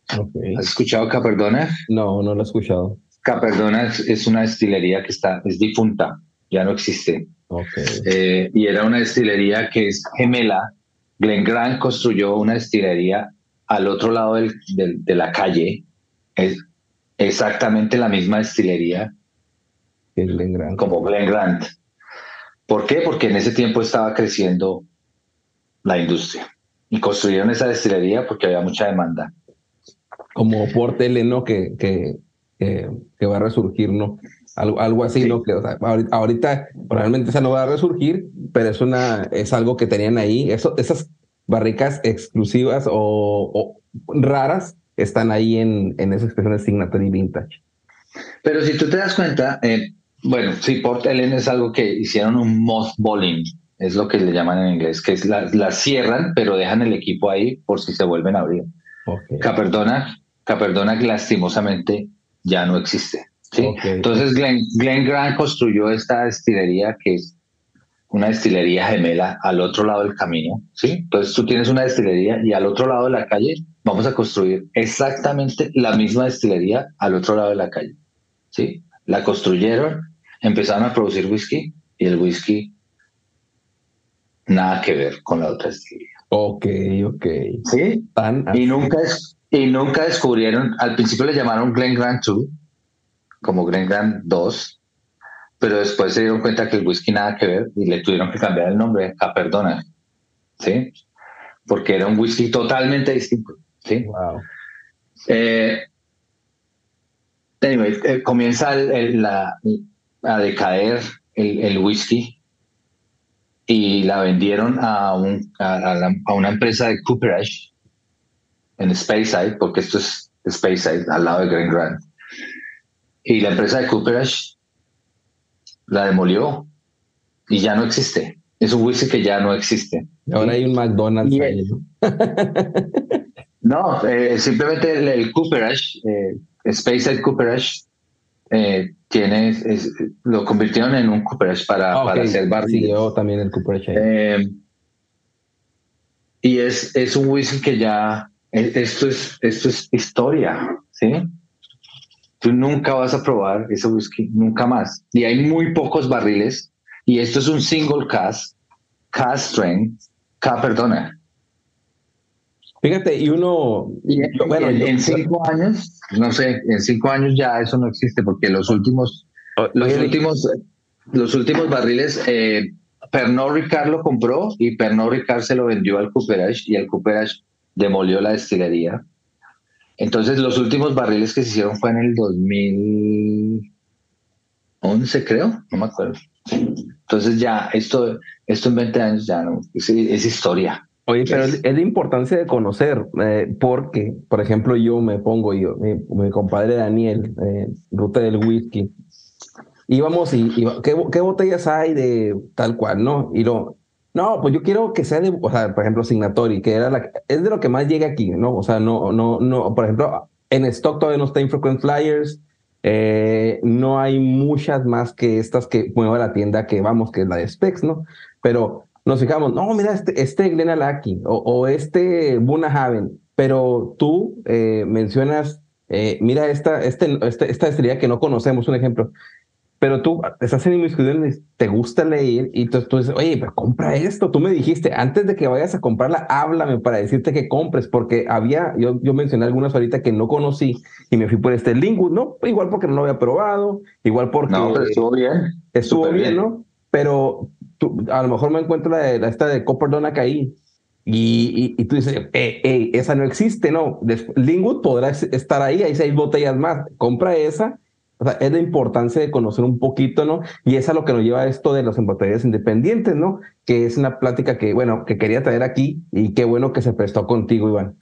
¿Has escuchado Caperdona? No, no lo he escuchado. Caperdona es, una destilería que está, es difunta, ya no existe. Eh, y era una destilería que es gemela. Glen Grant construyó una destilería al otro lado del, de la calle. Es exactamente la misma destilería como Glen Grant. ¿Por qué? Porque en ese tiempo estaba creciendo la industria y construyeron esa destilería porque había mucha demanda. Como Port ¿no? Que, que que, va a resurgir, ¿no? Algo, algo así, ¿no? Que, ahorita, probablemente esa no va a resurgir, pero es, una, es algo que tenían ahí. Eso, esas barricas exclusivas o, raras están ahí en, en esa expresión de Signatory Vintage. Pero si tú te das cuenta, eh, bueno, sí, Port Ellen es algo que hicieron un mothballing, es lo que le llaman en inglés, que es la, la cierran, pero dejan el equipo ahí por si se vuelven a abrir. Okay. Caperdona, Caperdona lastimosamente ya no existe. ¿sí? Entonces Glenn, Grant construyó esta destilería que es una destilería gemela al otro lado del camino. ¿sí? Entonces tú tienes una destilería y al otro lado de la calle vamos a construir exactamente la misma destilería al otro lado de la calle. ¿sí? La construyeron, empezaron a producir whisky y el whisky nada que ver con la otra destilería. Ok, ok. Sí. y nunca es, y nunca descubrieron, al principio le llamaron Glen Grant 2, como Glen Grant 2, pero después se dieron cuenta que el whisky nada que ver y le tuvieron que cambiar el nombre a Perdona, ¿sí? Porque era un whisky totalmente distinto, ¿sí? Wow. Eh, anyway, eh, comienza a decaer el, whisky y la vendieron a, un, a, una empresa de Cooperage en Speyside, porque esto es Speyside, al lado de Green Grant. Y la empresa de Cooperage la demolió y ya no existe. Es un whisky que ya no existe. Ahora hay un McDonald's. Ahí, ¿no? eh, simplemente el, el Cooperage, eh, Speyside Cooperage, eh, tiene, lo convirtieron en un Cooperage para, ah, para hacer bar. yo también el Cooperage. Eh, y es, es un whisky que ya esto es, esto es historia, ¿sí? Tú nunca vas a probar ese whisky, nunca más. Y hay muy pocos barriles. Y esto es un single cast, cast strength, K, perdona. Fíjate, y uno. bueno, en, cinco años, no sé, en cinco años ya eso no existe, porque los últimos, los últimos, los últimos barriles, eh, Pernod Ricard lo compró y Pernod Ricard se lo vendió al Cooperage y el Cooperage demolió la destilería. Entonces los últimos barriles que se hicieron fue en el 2011, creo, no me acuerdo. Entonces ya, esto, esto en 20 años ya no, es, historia. Oye, pero es, de importancia de conocer, eh, porque, por ejemplo, yo me pongo, yo, mi, compadre Daniel, eh, Ruta del Whisky, íbamos y, ¿qué, ¿qué, botellas hay de tal cual, no? Y lo, no, pues yo quiero que sea de, o sea, por ejemplo, Signatory, que era la, es de lo que más llega aquí, ¿no? O sea, no, no, no, por ejemplo, en stock todavía no está Infrequent Flyers, eh, no hay muchas más que estas que mueva la tienda que vamos, que es la de Specs, ¿no? Pero nos fijamos, no, mira, este, este Glenalaki o, o este Buna Haven, pero tú eh, mencionas, eh, mira esta, este, esta, esta estrella que no conocemos, un ejemplo, pero tú estás en inmiscuido, te gusta leer y tú, tú, dices, oye, pero compra esto. Tú me dijiste, antes de que vayas a comprarla, háblame para decirte que compres, porque había, yo, yo mencioné algunas ahorita que no conocí y me fui por este Lingus, ¿no? Igual porque no lo había probado, igual porque... No, pero estuvo bien. Estuvo bien, ¿no? Pero tú, a lo mejor me encuentro la, esta de Copper Donac ahí. Y, y, tú dices, eh, esa no existe, no. Lingwood podrá estar ahí, hay seis botellas más. Compra esa. O sea, es la importancia de conocer un poquito, ¿no? Y es a lo que nos lleva esto de las embotelladas independientes, ¿no? Que es una plática que, bueno, que quería traer aquí y qué bueno que se prestó contigo, Iván.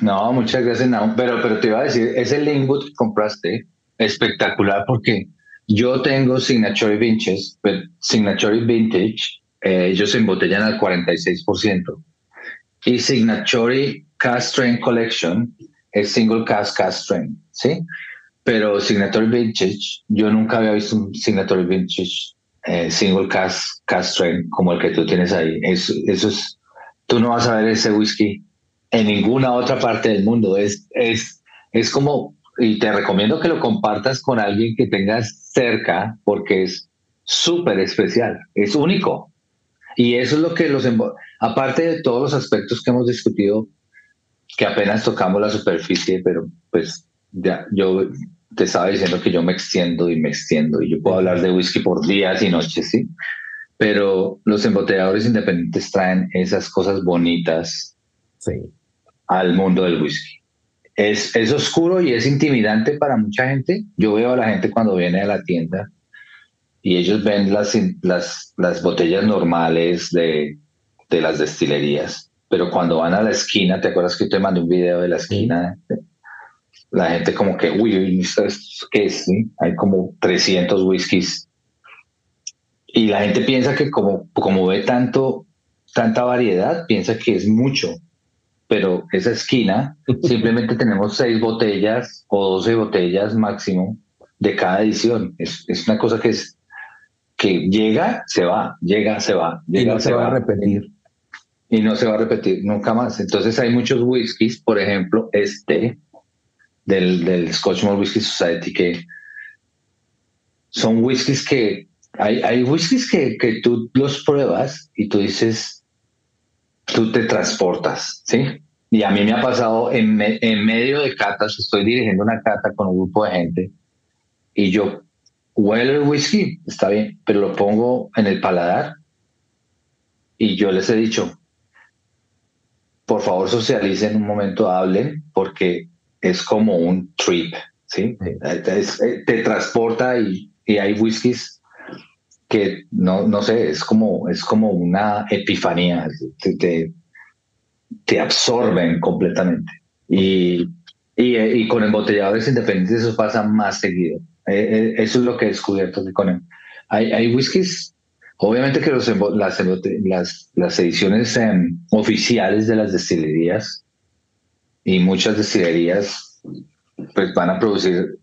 No, muchas gracias, no, pero, pero te iba a decir, ese Lingwood que compraste, espectacular porque yo tengo Signature Vintage, Signature Vintage, eh, ellos se embotellan al 46%. Y Signature Cast Strain Collection es Single Cast Cast Strain, ¿sí? Pero Signature Vintage, yo nunca había visto un Signature Vintage eh, Single Cast Cast Strain como el que tú tienes ahí. Eso, eso es, tú no vas a ver ese whisky en ninguna otra parte del mundo. Es, es, es como, y te recomiendo que lo compartas con alguien que tengas cerca porque es súper especial, es único. Y eso es lo que los, aparte de todos los aspectos que hemos discutido, que apenas tocamos la superficie, pero pues ya yo te estaba diciendo que yo me extiendo y me extiendo y yo puedo hablar de whisky por días y noches, ¿sí? Pero los embotelladores independientes traen esas cosas bonitas sí al mundo del whisky. Es, es oscuro y es intimidante para mucha gente. Yo veo a la gente cuando viene a la tienda y ellos ven las, las, las botellas normales de, de las destilerías, pero cuando van a la esquina, ¿te acuerdas que te mandé un video de la esquina? La gente como que, uy, ¿qué es? Hay como 300 whiskies. Y la gente piensa que como, como ve tanto, tanta variedad, piensa que es mucho pero esa esquina simplemente tenemos seis botellas o doce botellas máximo de cada edición. Es, es una cosa que es que llega, se va, llega, se va, llega, y no se, va, a repetir. Y no se va a repetir nunca más. Entonces hay muchos whiskies, por ejemplo, este del, del Scotch Malt Whisky Society, que son whiskies que hay, hay whiskies que, que tú los pruebas y tú dices, tú te transportas, ¿sí? Y a mí me ha pasado en, en medio de catas, estoy dirigiendo una cata con un grupo de gente y yo huelo el whisky, está bien, pero lo pongo en el paladar y yo les he dicho, por favor socialicen un momento, hablen, porque es como un trip, ¿sí? Eh, te transporta y, y hay whiskies que no, no sé, es como, es como una epifanía, te, te, absorben completamente. Y, y, con embotelladores independientes eso pasa más seguido. Eh, eh, eso es lo que he descubierto que con hay, hay whiskies, obviamente que los, las, las, las ediciones em, oficiales de las destilerías y muchas destilerías pues van a producir,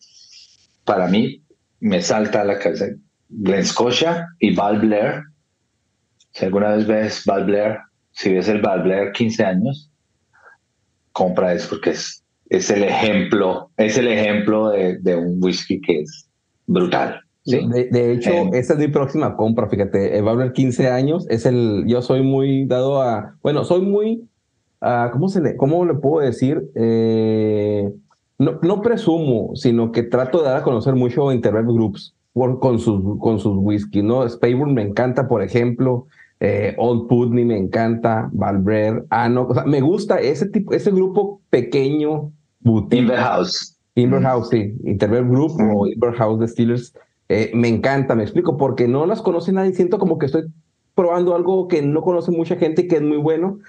para mí, me salta a la cabeza Glen Scotia y Val Blair. Si alguna vez ves Val Blair, si ves el Val Blair 15 años, compra eso porque es, es el ejemplo, es el ejemplo de, de un whisky que es brutal. ¿sí? De, hecho, eh, esa es mi próxima compra, fíjate, el Val Blair 15 años es el, yo soy muy dado a, bueno, soy muy, ¿cómo, se le, ¿cómo le puedo decir? Eh, no, no presumo, sino que trato de dar a conocer mucho Internet Groups con sus, con sus whisky, ¿no? Spayburn me encanta, por ejemplo, eh, Old Putney me encanta, Valbrer, Ano, o sea, me gusta ese tipo, ese grupo pequeño, boutique. Inverhouse. Inverhouse, sí, Interval Group o Inverhouse de Steelers, eh, me encanta, me explico, porque no las conoce nadie, siento como que estoy probando algo que no conoce mucha gente y que es muy bueno,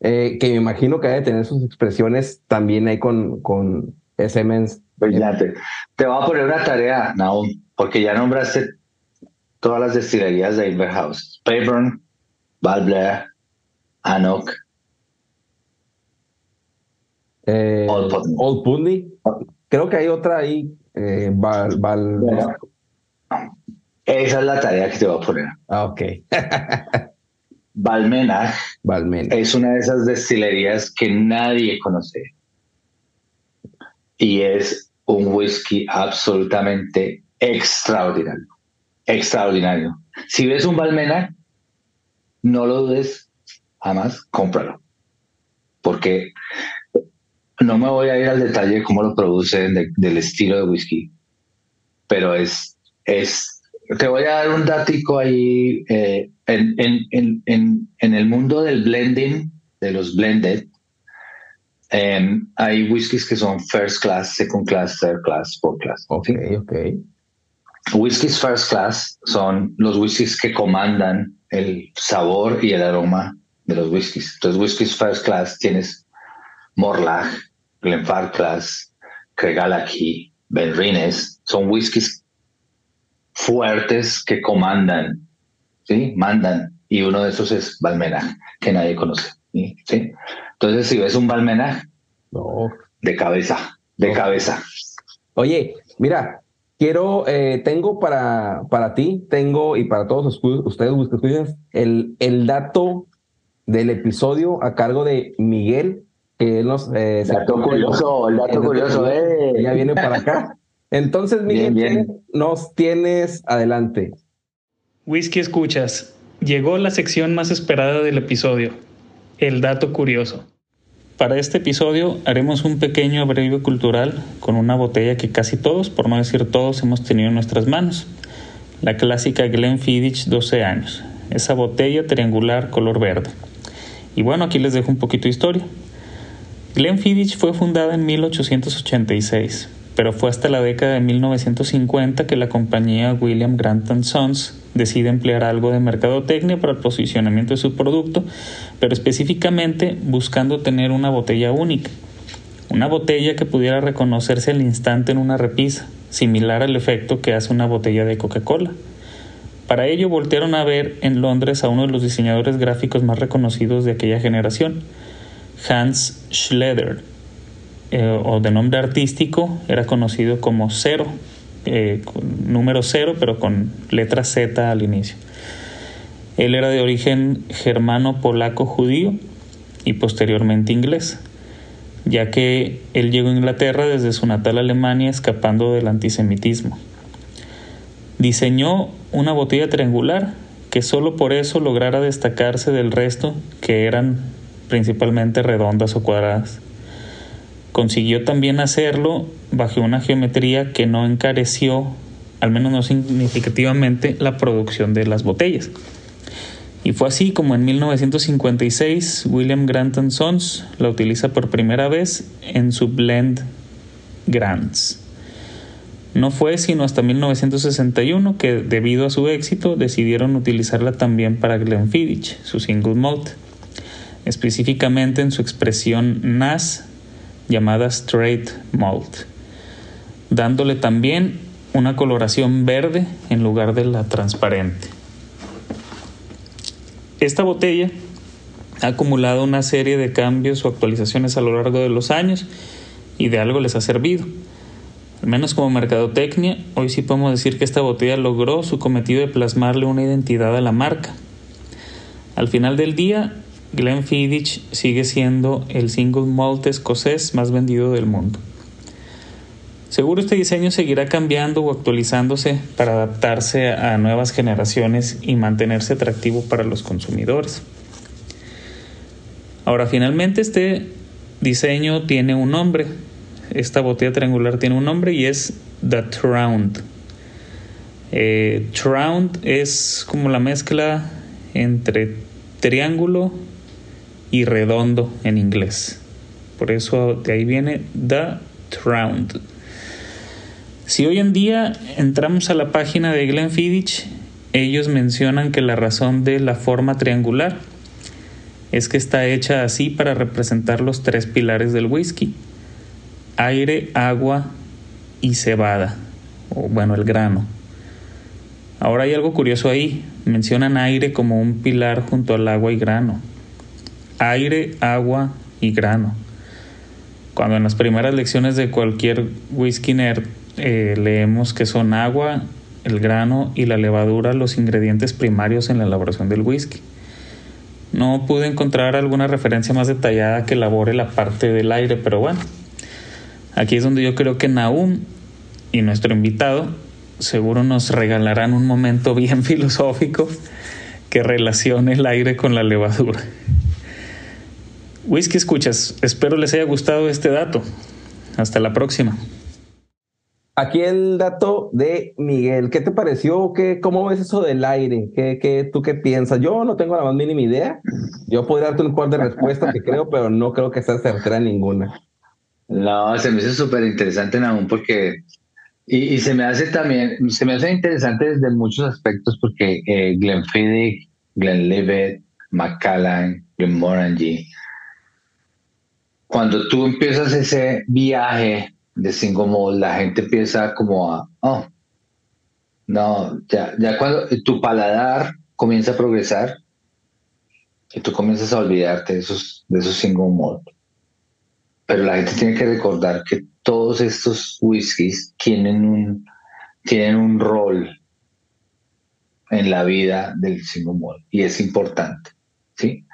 eh, que me imagino que debe tener sus expresiones también ahí con, con SMNs. Brillante. Te voy a poner una tarea, Naum porque ya nombraste todas las destilerías de Inverhouse. Spayburn, Val Blair, Anok, eh, Old Putney. Creo que hay otra ahí, eh, Val, Esa es la tarea que te voy a poner. Ah, ok. Valmena es una de esas destilerías que nadie conoce. Y es un whisky absolutamente extraordinario, extraordinario. Si ves un Balmenar, no lo dudes, jamás cómpralo. Porque no me voy a ir al detalle de cómo lo producen, del estilo de whisky, pero es, es, te voy a dar un datico ahí, eh, en, en, en, en, el mundo del blending de los blended, em, hay whiskies que son first class, second class, third class, fourth class. Ok, ok. Whiskies first class son los whiskies que comandan el sabor y el aroma de los whiskies. Entonces, whiskies first class tienes Morlach, Glenfarclas, Cregalachy, Benrines. Son whiskies fuertes que comandan, ¿sí? Mandan. Y uno de esos es Balmenach, que nadie conoce. ¿sí? Entonces, si ves un Balmenach, no. de cabeza, de cabeza. Oye, mira, quiero, eh, tengo para, para ti, tengo y para todos ustedes, el, el dato del episodio a cargo de Miguel, que él nos... Eh, dato curioso, el dato curioso, eh. Ya viene para acá. Entonces, Miguel, nos tienes adelante. Whisky Escuchas. Llegó la sección más esperada del episodio, el dato curioso. Para este episodio haremos un pequeño abrevio cultural con una botella que casi todos, por no decir todos, hemos tenido en nuestras manos. La clásica Glenfiddich 12 años. Esa botella triangular color verde. Y bueno, aquí les dejo un poquito de historia. Glenfiddich fue fundada en 1886, pero fue hasta la década de 1950 que la compañía William Grant Sons decide emplear algo de mercadotecnia para el posicionamiento de su producto, pero específicamente buscando tener una botella única. Una botella que pudiera reconocerse al instante en una repisa, similar al efecto que hace una botella de Coca-Cola. Para ello voltearon a ver en Londres a uno de los diseñadores gráficos más reconocidos de aquella generación, Hans Schleder, eh, o de nombre artístico era conocido como Cero, eh, número cero, pero con letra Z al inicio. Él era de origen germano-polaco-judío y posteriormente inglés, ya que él llegó a Inglaterra desde su natal Alemania escapando del antisemitismo. Diseñó una botella triangular que solo por eso lograra destacarse del resto que eran principalmente redondas o cuadradas. Consiguió también hacerlo bajo una geometría que no encareció, al menos no significativamente, la producción de las botellas. Y fue así como en 1956 William Grant Sons la utiliza por primera vez en su blend Grants. No fue sino hasta 1961 que, debido a su éxito, decidieron utilizarla también para Glenfiddich, su single malt, específicamente en su expresión NAS llamada Straight Malt, dándole también una coloración verde en lugar de la transparente. Esta botella ha acumulado una serie de cambios o actualizaciones a lo largo de los años y de algo les ha servido. Al menos como mercadotecnia, hoy sí podemos decir que esta botella logró su cometido de plasmarle una identidad a la marca. Al final del día, Glenfiddich sigue siendo el single malt escocés más vendido del mundo. Seguro este diseño seguirá cambiando o actualizándose para adaptarse a nuevas generaciones y mantenerse atractivo para los consumidores. Ahora, finalmente este diseño tiene un nombre. Esta botella triangular tiene un nombre y es The Tround. Eh, Tround es como la mezcla entre triángulo y redondo en inglés. Por eso de ahí viene The Tround. Si hoy en día entramos a la página de Glenfiddich, ellos mencionan que la razón de la forma triangular es que está hecha así para representar los tres pilares del whisky: aire, agua y cebada, o bueno, el grano. Ahora hay algo curioso ahí, mencionan aire como un pilar junto al agua y grano aire, agua y grano. Cuando en las primeras lecciones de cualquier whisky nerd eh, leemos que son agua, el grano y la levadura los ingredientes primarios en la elaboración del whisky. No pude encontrar alguna referencia más detallada que elabore la parte del aire, pero bueno, aquí es donde yo creo que Naum y nuestro invitado seguro nos regalarán un momento bien filosófico que relacione el aire con la levadura. Whisky escuchas, espero les haya gustado este dato. Hasta la próxima. Aquí el dato de Miguel. ¿Qué te pareció? ¿Qué, ¿Cómo ves eso del aire? ¿Qué, qué, ¿Tú qué piensas? Yo no tengo la más mínima idea. Yo podría darte un par de respuestas que creo, pero no creo que sea certera ninguna. No, se me hace súper interesante, aún porque. Y, se me hace también, se me hace interesante desde muchos aspectos porque eh, Glenn Glenn Glenlivet, Macallan, Glenmorangie, cuando tú empiezas ese viaje de single la gente empieza como a, oh, no, ya, ya cuando tu paladar comienza a progresar, y tú comienzas a olvidarte de esos, de esos single malt. Pero la gente tiene que recordar que todos estos whiskies tienen un, tienen un rol en la vida del single malt y es importante, ¿sí?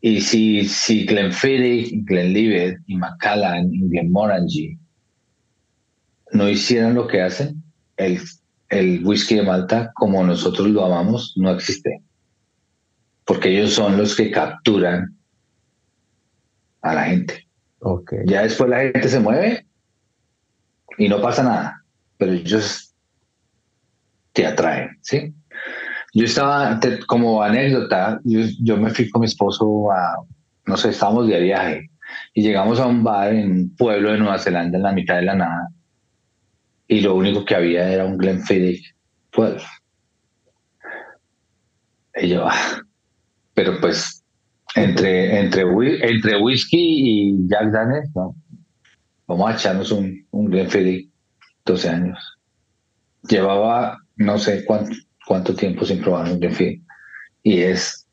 Y si, si Glenfiddich, Glenlivet y Macallan y Glenmorangie no hicieran lo que hacen, el, el whisky de Malta, como nosotros lo amamos, no existe. Porque ellos son los que capturan a la gente. Okay. Ya después la gente se mueve y no pasa nada, pero ellos te atraen, ¿sí? Yo estaba, como anécdota, yo, me fui con mi esposo a, no sé, estábamos de viaje y llegamos a un bar en un pueblo de Nueva Zelanda en la mitad de la nada y lo único que había era un Glenfiddich 12. Y yo, ah, pero pues entre, entre, entre whisky y Jack Daniels, ¿no? vamos a echarnos un, un Glenfiddich 12 años. Llevaba no sé cuánto, cuánto tiempo sin probar un Glenfiddich y es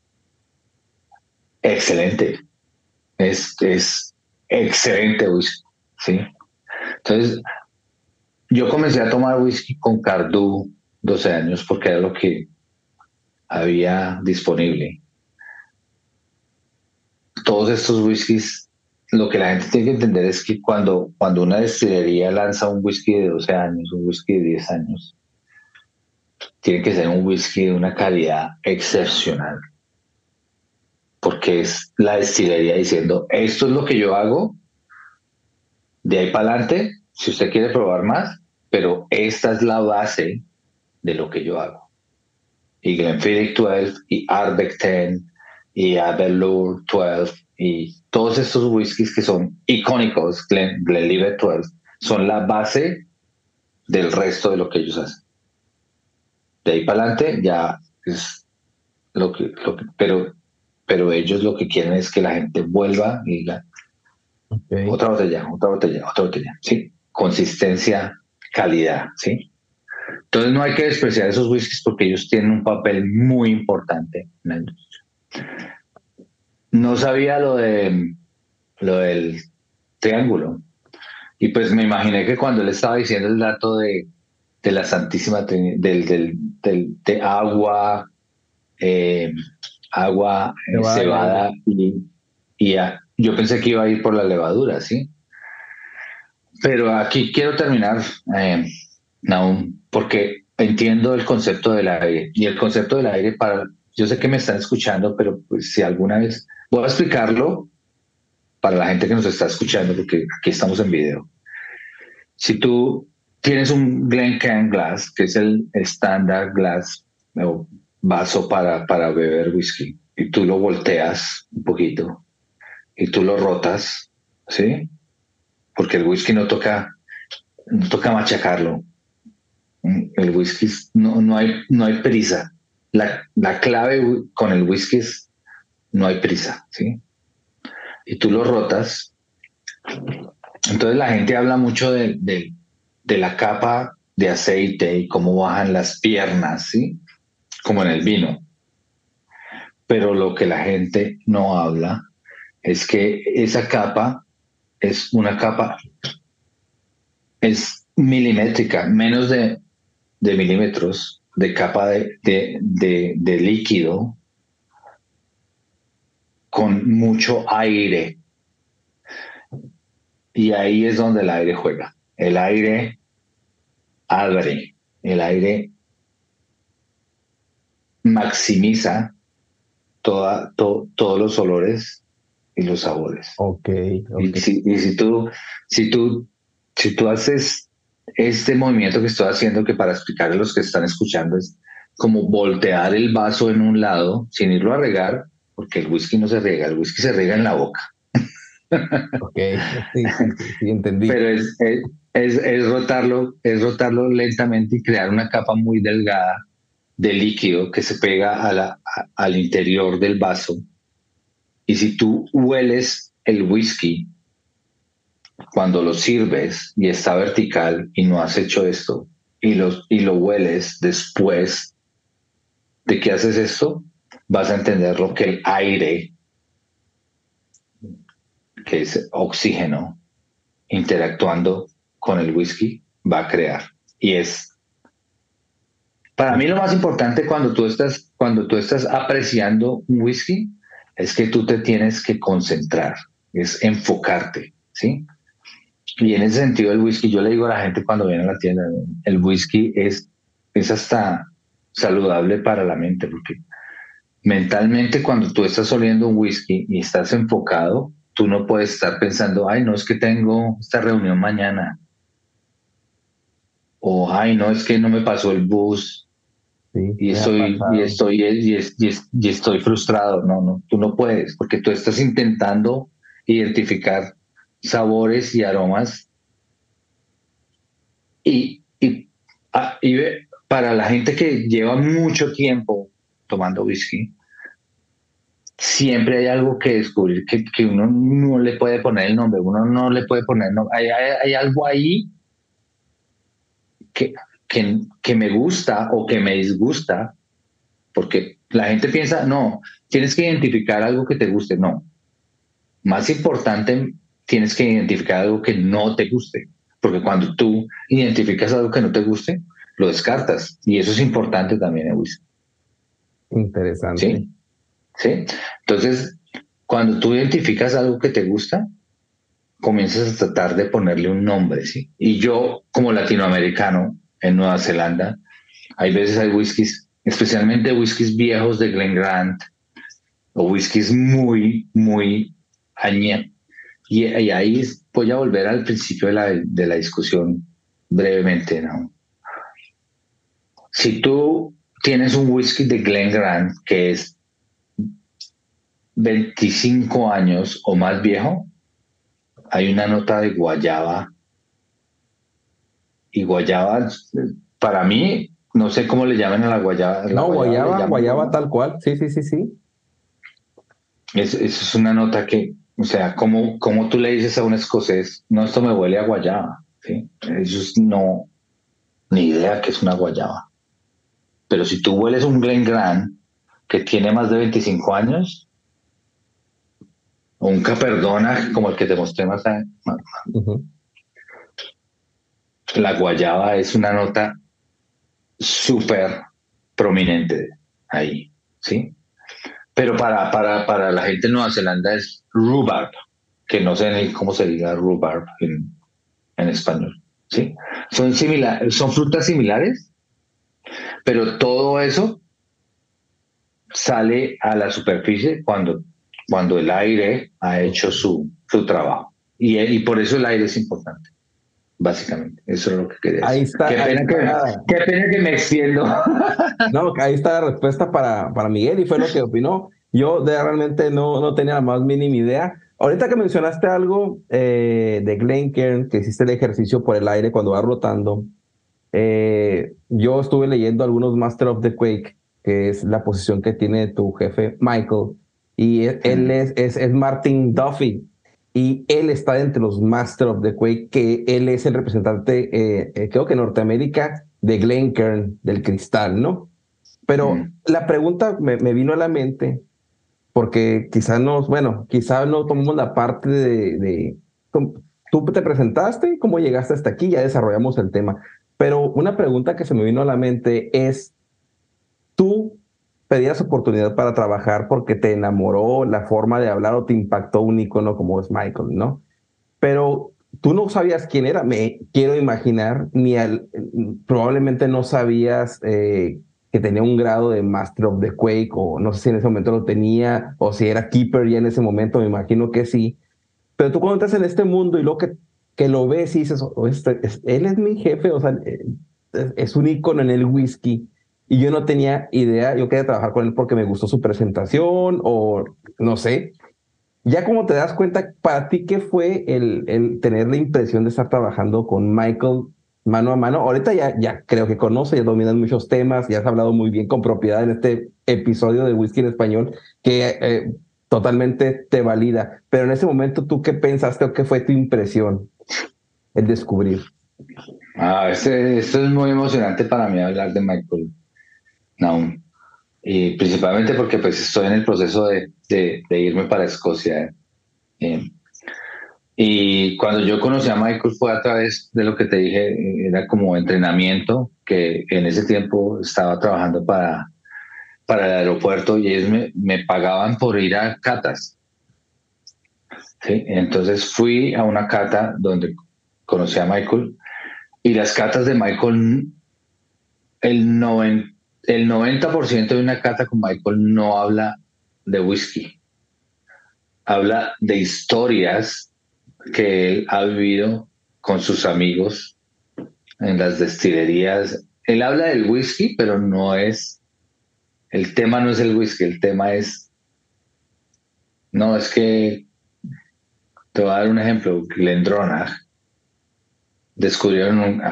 excelente. Es, es excelente whisky, ¿sí? Entonces, yo comencé a tomar whisky con Cardu 12 años porque era lo que había disponible. Todos estos whiskies, lo que la gente tiene que entender es que cuando, cuando una destilería lanza un whisky de 12 años, un whisky de 10 años, tiene que ser un whisky de una calidad excepcional. Porque es la destilería diciendo, esto es lo que yo hago, de ahí para adelante si usted quiere probar más, pero esta es la base de lo que yo hago. Y Glenfiddich 12 y Arbeck 10 y Aberlour 12 y todos estos whiskies que son icónicos, Glen, Glenlivet 12, son la base del resto de lo que ellos hacen. De ahí para adelante ya es lo que, lo que pero, pero ellos lo que quieren es que la gente vuelva y diga, otra botella, otra botella, otra botella. Sí, consistencia, calidad, ¿sí? Entonces no hay que despreciar esos whiskies porque ellos tienen un papel muy importante en la industria. No sabía lo de lo del triángulo. Y pues me imaginé que cuando él estaba diciendo el dato de, de la Santísima del, del, de agua, eh, agua cebada y, y yo pensé que iba a ir por la levadura, ¿sí? Pero aquí quiero terminar, eh, porque entiendo el concepto del aire. Y el concepto del aire, para, yo sé que me están escuchando, pero pues si alguna vez, voy a explicarlo para la gente que nos está escuchando, porque aquí estamos en video. Si tú tienes un Glencairn Glass, que es el estándar glass o vaso para, para beber whisky, y tú lo volteas un poquito y tú lo rotas, ¿sí? porque el whisky no toca, no toca machacarlo. El whisky no, no, hay, no hay prisa. La, la clave con el whisky es no hay prisa, ¿sí? Y tú lo rotas. Entonces la gente habla mucho de, de, de la capa de aceite y cómo bajan las piernas, ¿sí? Como en el vino. Pero lo que la gente no habla es que esa capa es una capa, es milimétrica, menos de, milímetros de capa de, de, líquido con mucho aire. Y ahí es donde el aire juega. El aire abre, el aire maximiza toda, todos los olores y los sabores. Ok. Y, si, tú, si, tú, si tú haces este movimiento que estoy haciendo, que para explicar a los que están escuchando es como voltear el vaso en un lado sin irlo a regar, porque el whisky no se riega, el whisky se riega en la boca. Ok, sí, entendí. Pero es, es, rotarlo, es rotarlo lentamente y crear una capa muy delgada de líquido que se pega a la, al interior del vaso. Y si tú hueles el whisky cuando lo sirves y está vertical y no has hecho esto y lo, y lo hueles después de que haces esto, vas a entender lo que el aire, que es oxígeno, interactuando con el whisky, va a crear. Y es para mí lo más importante cuando tú estás, cuando tú estás apreciando un whisky es que tú te tienes que concentrar, es enfocarte, ¿sí? Y en ese sentido el whisky, yo le digo a la gente cuando viene a la tienda, el whisky es, es hasta saludable para la mente, porque mentalmente cuando tú estás oliendo un whisky y estás enfocado, tú no puedes estar pensando, ay, no es que tengo esta reunión mañana. O, ay, no es que no me pasó el bus y, estoy, y, estoy, y, estoy frustrado. No, no, tú no puedes, porque tú estás intentando identificar sabores y aromas. Y, y, ah, para la gente que lleva mucho tiempo tomando whisky, siempre hay algo que descubrir que, que uno no le puede poner el nombre, uno no le puede poner, no, hay, hay algo ahí que que, me gusta o que me disgusta, porque la gente piensa, no, tienes que identificar algo que te guste, no. Más importante, tienes que identificar algo que no te guste, porque cuando tú identificas algo que no te guste, lo descartas, y eso es importante también en Interesante. Sí. Entonces, cuando tú identificas algo que te gusta, comienzas a tratar de ponerle un nombre, ¿sí? Y yo, como latinoamericano, en Nueva Zelanda. Hay veces hay whiskies, especialmente whiskies viejos de Glen Grant o whiskies muy, muy añe. Y, ahí voy a volver al principio de la, de la discusión brevemente, ¿no? Si tú tienes un whisky de Glen Grant que es 25 años o más viejo, hay una nota de guayaba y guayaba, para mí, no sé cómo le llaman a la guayaba. no, guayaba, guayaba, tal cual, sí, sí, sí, sí. Eso, es una nota que, o sea, como, como tú le dices a un escocés, no, esto me huele a guayaba, ¿sí? Ellos no, ni idea que es una guayaba. Pero si tú hueles un Glen Grant que tiene más de 25 años, o un Caperdona como el que te mostré más, la guayaba es una nota súper prominente ahí, ¿sí? Pero para, para, para la gente de Nueva Zelanda es rhubarb, que no sé ni cómo se diga rhubarb en, en español, ¿sí? Son, similar, son frutas similares, pero todo eso sale a la superficie cuando, cuando el aire ha hecho su, su trabajo. Y, y por eso el aire es importante básicamente. Eso es lo que quería decir. Ahí está. Qué pena, que, me extiendo. No, ahí está la respuesta para, para Miguel y fue lo que opinó. Yo de, realmente no, no tenía la más mínima idea. Ahorita que mencionaste algo eh, de Glencairn, que hiciste el ejercicio por el aire cuando va rotando, eh, yo estuve leyendo algunos Master of the Quake, que es la posición que tiene tu jefe Michael, y él, es, es, es Martin Duffy, y él está entre los Master of the Quake, que él es el representante, eh, eh, creo que en Norteamérica, de Glencairn, del cristal, ¿no? Pero la pregunta me, vino a la mente, porque quizás no, bueno, quizás no tomamos la parte de, de, tú te presentaste, cómo llegaste hasta aquí, ya desarrollamos el tema, pero una pregunta que se me vino a la mente es, pedías oportunidad para trabajar porque te enamoró la forma de hablar o te impactó un icono como es Michael, ¿no? Pero tú no sabías quién era, me quiero imaginar, ni al, probablemente no sabías eh, que tenía un grado de Master of the Quake, o no sé si en ese momento lo tenía, o si era Keeper ya en ese momento, me imagino que sí. Pero tú cuando estás en este mundo y lo que que lo ves y dices, oh, este, él es mi jefe, o sea, eh, es un ícono en el whisky. Y yo no tenía idea, yo quería trabajar con él porque me gustó su presentación o no sé. Ya como te das cuenta, para ti, ¿qué fue el, el tener la impresión de estar trabajando con Michael mano a mano? Ahorita ya, ya creo que conoce, ya dominas muchos temas, ya has hablado muy bien con propiedad en este episodio de Whisky en Español, que eh, totalmente te valida. Pero en ese momento, ¿tú qué pensaste o qué fue tu impresión? El descubrir. Ah, esto es muy emocionante para mí hablar de Michael Naum. Y principalmente porque pues estoy en el proceso de, de, irme para Escocia. Eh, y cuando yo conocí a Michael fue a través de lo que te dije, era como entrenamiento, que en ese tiempo estaba trabajando para, para el aeropuerto y ellos me, pagaban por ir a catas. ¿Sí? Entonces fui a una cata donde conocí a Michael y las catas de Michael, el, el 90% de una cata con Michael no habla de whisky, habla de historias que él ha vivido con sus amigos en las destilerías. Él habla del whisky, pero no es, el tema no es el whisky, el tema es, no, es que, te voy a dar un ejemplo, Glendronach descubrieron un,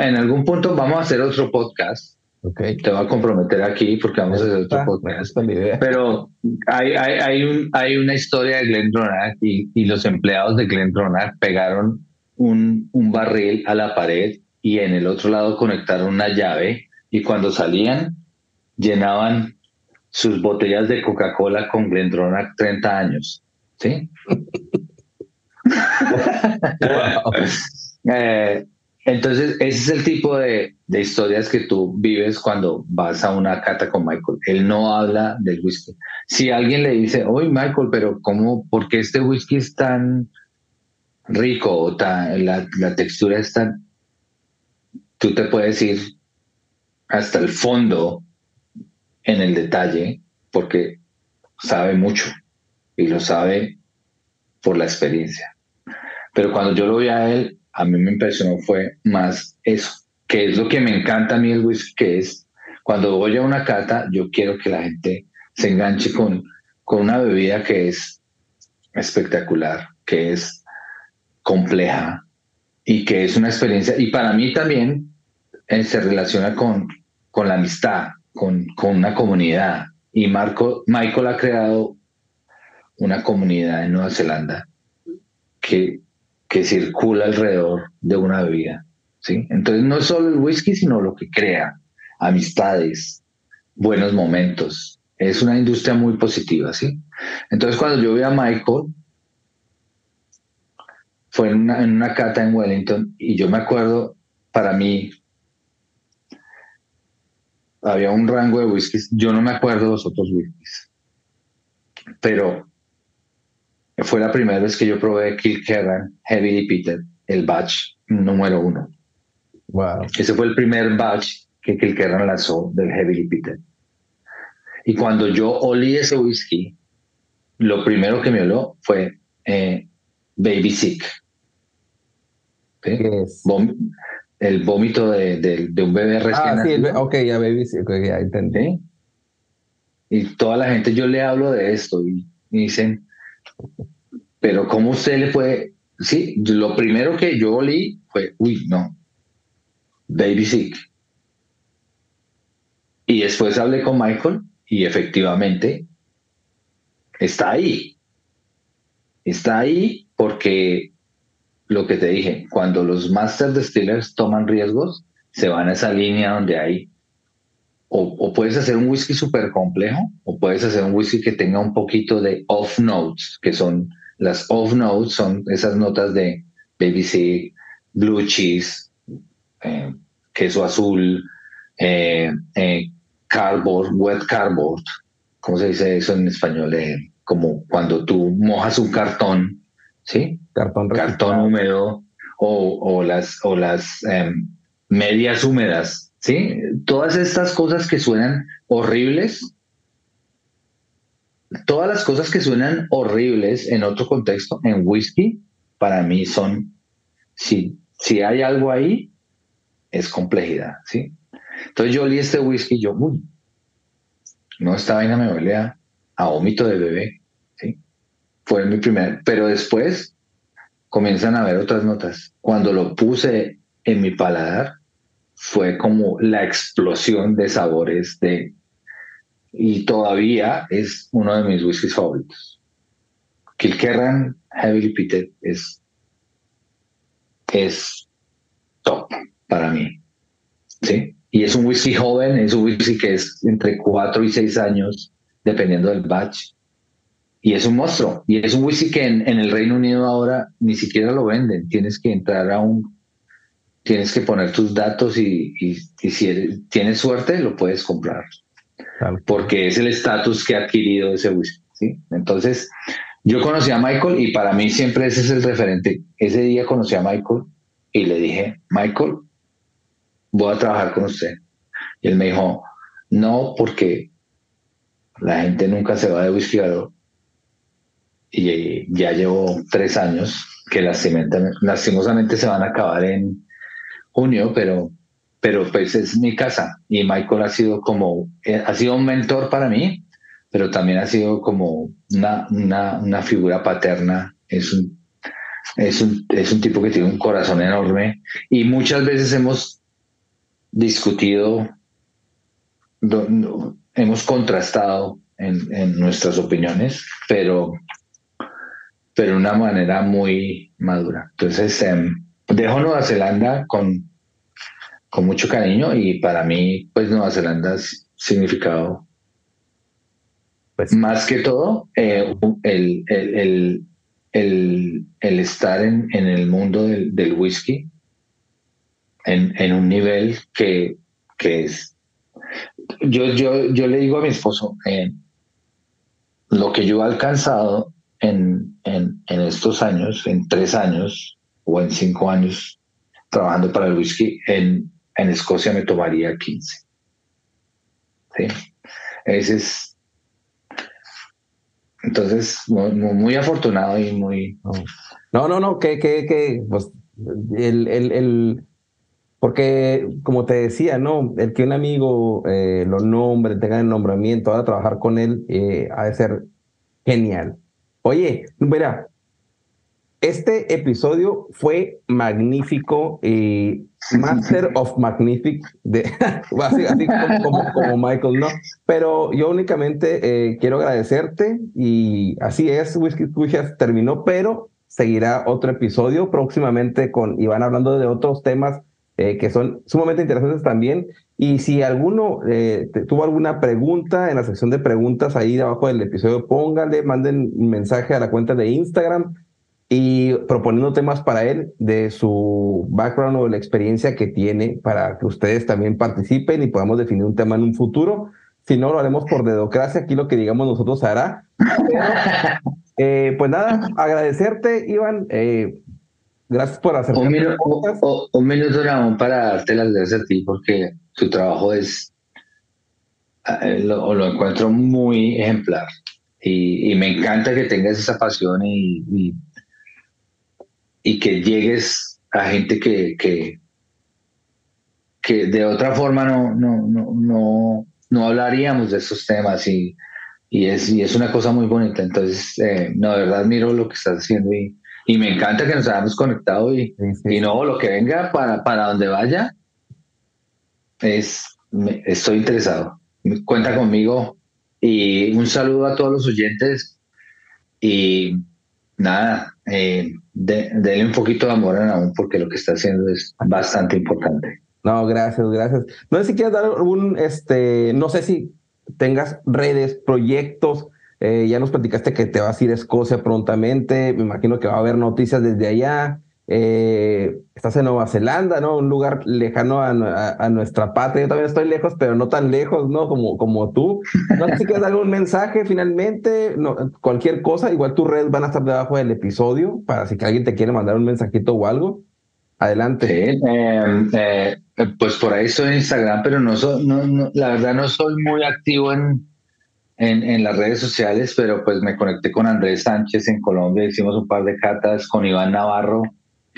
en algún punto vamos a hacer otro podcast. Okay. Te voy a comprometer aquí porque vamos a hacer otro podcast. Pero hay, hay, hay, un, hay una historia de Glendronach y, y los empleados de Glendronach pegaron un, un barril a la pared y en el otro lado conectaron una llave y cuando salían llenaban sus botellas de Coca-Cola con Glendronach 30 años. ¿Sí? Eh, entonces, ese es el tipo de, historias que tú vives cuando vas a una cata con Michael. Él no habla del whisky. Si alguien le dice, oye Michael, pero ¿cómo, por qué este whisky es tan rico o la, la textura es tan... Tú te puedes ir hasta el fondo en el detalle porque sabe mucho y lo sabe por la experiencia. Pero cuando yo lo vi a él, a mí me impresionó fue más eso, que es lo que me encanta a mí el whisky, que es cuando voy a una cata, yo quiero que la gente se enganche con, con una bebida que es espectacular, que es compleja y que es una experiencia. Y para mí también eh, se relaciona con, con la amistad, con, con una comunidad. Y Marco, Michael ha creado una comunidad en Nueva Zelanda que que circula alrededor de una bebida. ¿sí? Entonces no es solo el whisky, sino lo que crea, amistades, buenos momentos. Es una industria muy positiva, ¿sí? Entonces cuando yo vi a Michael, fue en una, en una cata en Wellington y yo me acuerdo, para mí, había un rango de whiskies, yo no me acuerdo de los otros whiskies, pero fue la primera vez que yo probé Kilkerran Heavy Repeated, el batch número uno. Wow. Ese fue el primer batch que Kilkerran lanzó del Heavy Repeated. Y cuando yo olí ese whisky, lo primero que me oló fue eh, Baby Sick. el vómito de, un bebé recién ah, sí, ok, ya Baby Sick, ya entendí. Y toda la gente, yo le hablo de esto y, y dicen, pero ¿cómo usted le puede...? Sí, lo primero que yo olí fue, uy, no, baby sick. Y después hablé con Michael y efectivamente está ahí. Está ahí porque lo que te dije, cuando los master distillers toman riesgos, se van a esa línea donde hay o, puedes hacer un whisky súper complejo o puedes hacer un whisky que tenga un poquito de off notes, que son las off notes, son esas notas de BBC, blue cheese, eh, queso azul, eh, eh, cardboard, wet cardboard, ¿cómo se dice eso en español? como cuando tú mojas un cartón, ¿sí? Cartón, cartón húmedo o, o las, o las em, medias húmedas ¿sí? Todas estas cosas que suenan horribles, todas las cosas que suenan horribles en otro contexto, en whisky, para mí son si, si hay algo ahí, es complejidad, ¿sí? Entonces yo olí este whisky y yo, uy, no, esta vaina me huele a, vómito de bebé, ¿sí? Fue mi primer, pero después comienzan a ver otras notas. Cuando lo puse en mi paladar, fue como la explosión de sabores de... Y todavía es uno de mis whiskies favoritos. Kilkerran Heavily Peated es, es top para mí. ¿Sí? Y es un whisky joven, es un whisky que es entre 4 y 6 años, dependiendo del batch. Y es un monstruo. Y es un whisky que en, el Reino Unido ahora ni siquiera lo venden. Tienes que entrar a un. Tienes que poner tus datos y, si tienes suerte, lo puedes comprar. Porque es el estatus que ha adquirido ese whisky. ¿sí? Entonces, yo conocí a Michael y para mí siempre ese es el referente. Ese día conocí a Michael y le dije, Michael, voy a trabajar con usted. Y él me dijo, no, porque la gente nunca se va de whisky y ya llevo tres años que lastimosamente se van a acabar en junio, pero, pero pues es mi casa. Y Michael ha sido como, eh, ha sido un mentor para mí, pero también ha sido como una, una, una figura paterna, es un, es, un, es un tipo que tiene un corazón enorme. Y muchas veces hemos discutido, hemos contrastado en, en nuestras opiniones, pero pero de una manera muy madura. Entonces, em, dejo Nueva Zelanda con, con mucho cariño y para mí, pues Nueva Zelanda ha significado pues, más que todo eh, el, el, el, el, estar en, en el mundo del, del whisky en, en, un nivel que, que es... Yo, yo, yo le digo a mi esposo, eh, lo que yo he alcanzado en, en, en, estos años, en tres años o en cinco años trabajando para el whisky, en, en Escocia me tomaría 15. ¿Sí? Ese es. Entonces, muy, muy, afortunado y muy. No, no, no, que, que, que, pues, el, el, el, porque, como te decía, ¿no? El que un amigo eh, lo nombre, tenga el nombramiento, a trabajar con él, eh, ha de ser genial. Oye, mira, este episodio fue magnífico y Master of Magnific, de, así, como, Michael, ¿no? Pero yo únicamente eh, quiero agradecerte y así es, Whisky Whisky terminó, pero seguirá otro episodio próximamente con Iván hablando de otros temas eh, que son sumamente interesantes también. Y si alguno eh, tuvo alguna pregunta en la sección de preguntas ahí abajo del episodio, póngale, manden un mensaje a la cuenta de Instagram y proponiendo temas para él de su background o de la experiencia que tiene para que ustedes también participen y podamos definir un tema en un futuro. Si no, lo haremos por dedocracia, aquí lo que digamos nosotros hará. Eh, pues nada, agradecerte, Iván. Eh, Gracias por hacer un, minuto, un minuto, Ramón, para darte las gracias a ti, porque tu trabajo es, eh, lo, lo encuentro muy ejemplar. Y, me encanta que tengas esa pasión y, y, que llegues a gente que, que, que de otra forma no, no, no, no, no hablaríamos de esos temas y, y, es, y es una cosa muy bonita. Entonces, eh, no, de verdad admiro lo que estás haciendo y, y me encanta que nos hayamos conectado y, y no, lo que venga para, para donde vaya, es, estoy interesado. Cuenta conmigo y un saludo a todos los oyentes y nada, eh, denle un poquito de amor a porque lo que está haciendo es bastante importante. No, gracias, gracias. No sé si quieres dar algún, este, no sé si tengas redes, proyectos eh, ya nos platicaste que te vas a ir a Escocia prontamente. Me imagino que va a haber noticias desde allá. Eh, estás en Nueva Zelanda, ¿no? Un lugar lejano a, nuestra patria. Yo también estoy lejos, pero no tan lejos, ¿no? Como, como tú. No sé si quieres dar un mensaje finalmente, no, cualquier cosa. Igual tus redes van a estar debajo del episodio para si alguien te quiere mandar un mensajito o algo. Adelante. Sí, em, eh, pues por ahí estoy en Instagram, pero no, soy, no, la verdad no soy muy activo en, en, en, las redes sociales, pero pues me conecté con Andrés Sánchez en Colombia, hicimos un par de catas con Iván Navarro,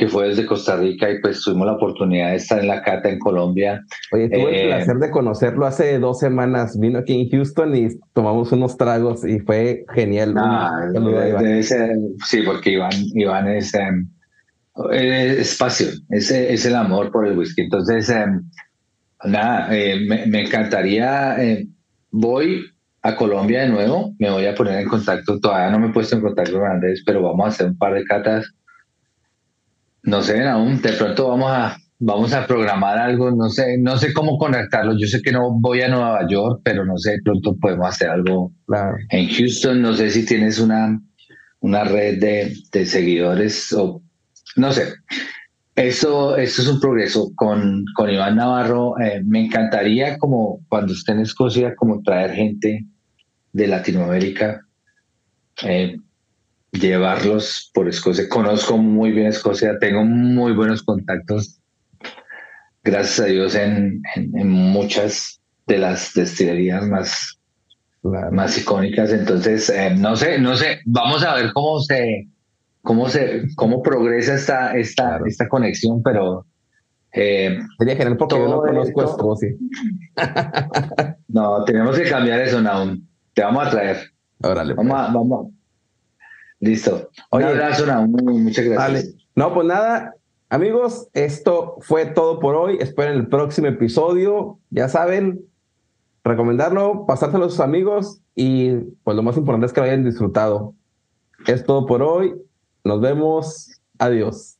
que fue desde Costa Rica y pues tuvimos la oportunidad de estar en la cata en Colombia. Oye, tuve el eh, placer de conocerlo hace dos semanas. Vino aquí en Houston y tomamos unos tragos y fue genial. Ah, sí, porque Iván, Iván es, em, es pasión, es, es, el amor por el whisky. Entonces, em, nada, eh, me, me, encantaría, eh, voy a Colombia de nuevo, me voy a poner en contacto, todavía no me he puesto en contacto con Andrés, pero vamos a hacer un par de catas no sé, aún de pronto vamos a, vamos a programar algo, no sé, no sé cómo conectarlo. Yo sé que no voy a Nueva York, pero no sé, de pronto podemos hacer algo en Houston. No sé si tienes una, una red de, de seguidores o no sé. Eso, eso es un progreso. Con, con Iván Navarro, eh, me encantaría como cuando esté en Escocia, como traer gente de Latinoamérica. Eh, llevarlos por Escocia. Conozco muy bien Escocia, tengo muy buenos contactos, gracias a Dios, en, en, muchas de las destilerías más, más icónicas. Entonces, eh, no sé, no sé, vamos a ver cómo se, cómo se, cómo progresa esta, esta, esta conexión, pero eh, Sería genial porque yo no conozco Escocia. no, tenemos que cambiar eso, Naum. Te vamos a traer. Órale. Vamos, a, pues. vamos, Listo. Oye, Un abrazo, muchas gracias. No, pues nada, amigos, esto fue todo por hoy. Esperen el próximo episodio. Ya saben, recomendarlo, pasárselo a sus amigos y pues lo más importante es que lo hayan disfrutado. Es todo por hoy. Nos vemos. Adiós.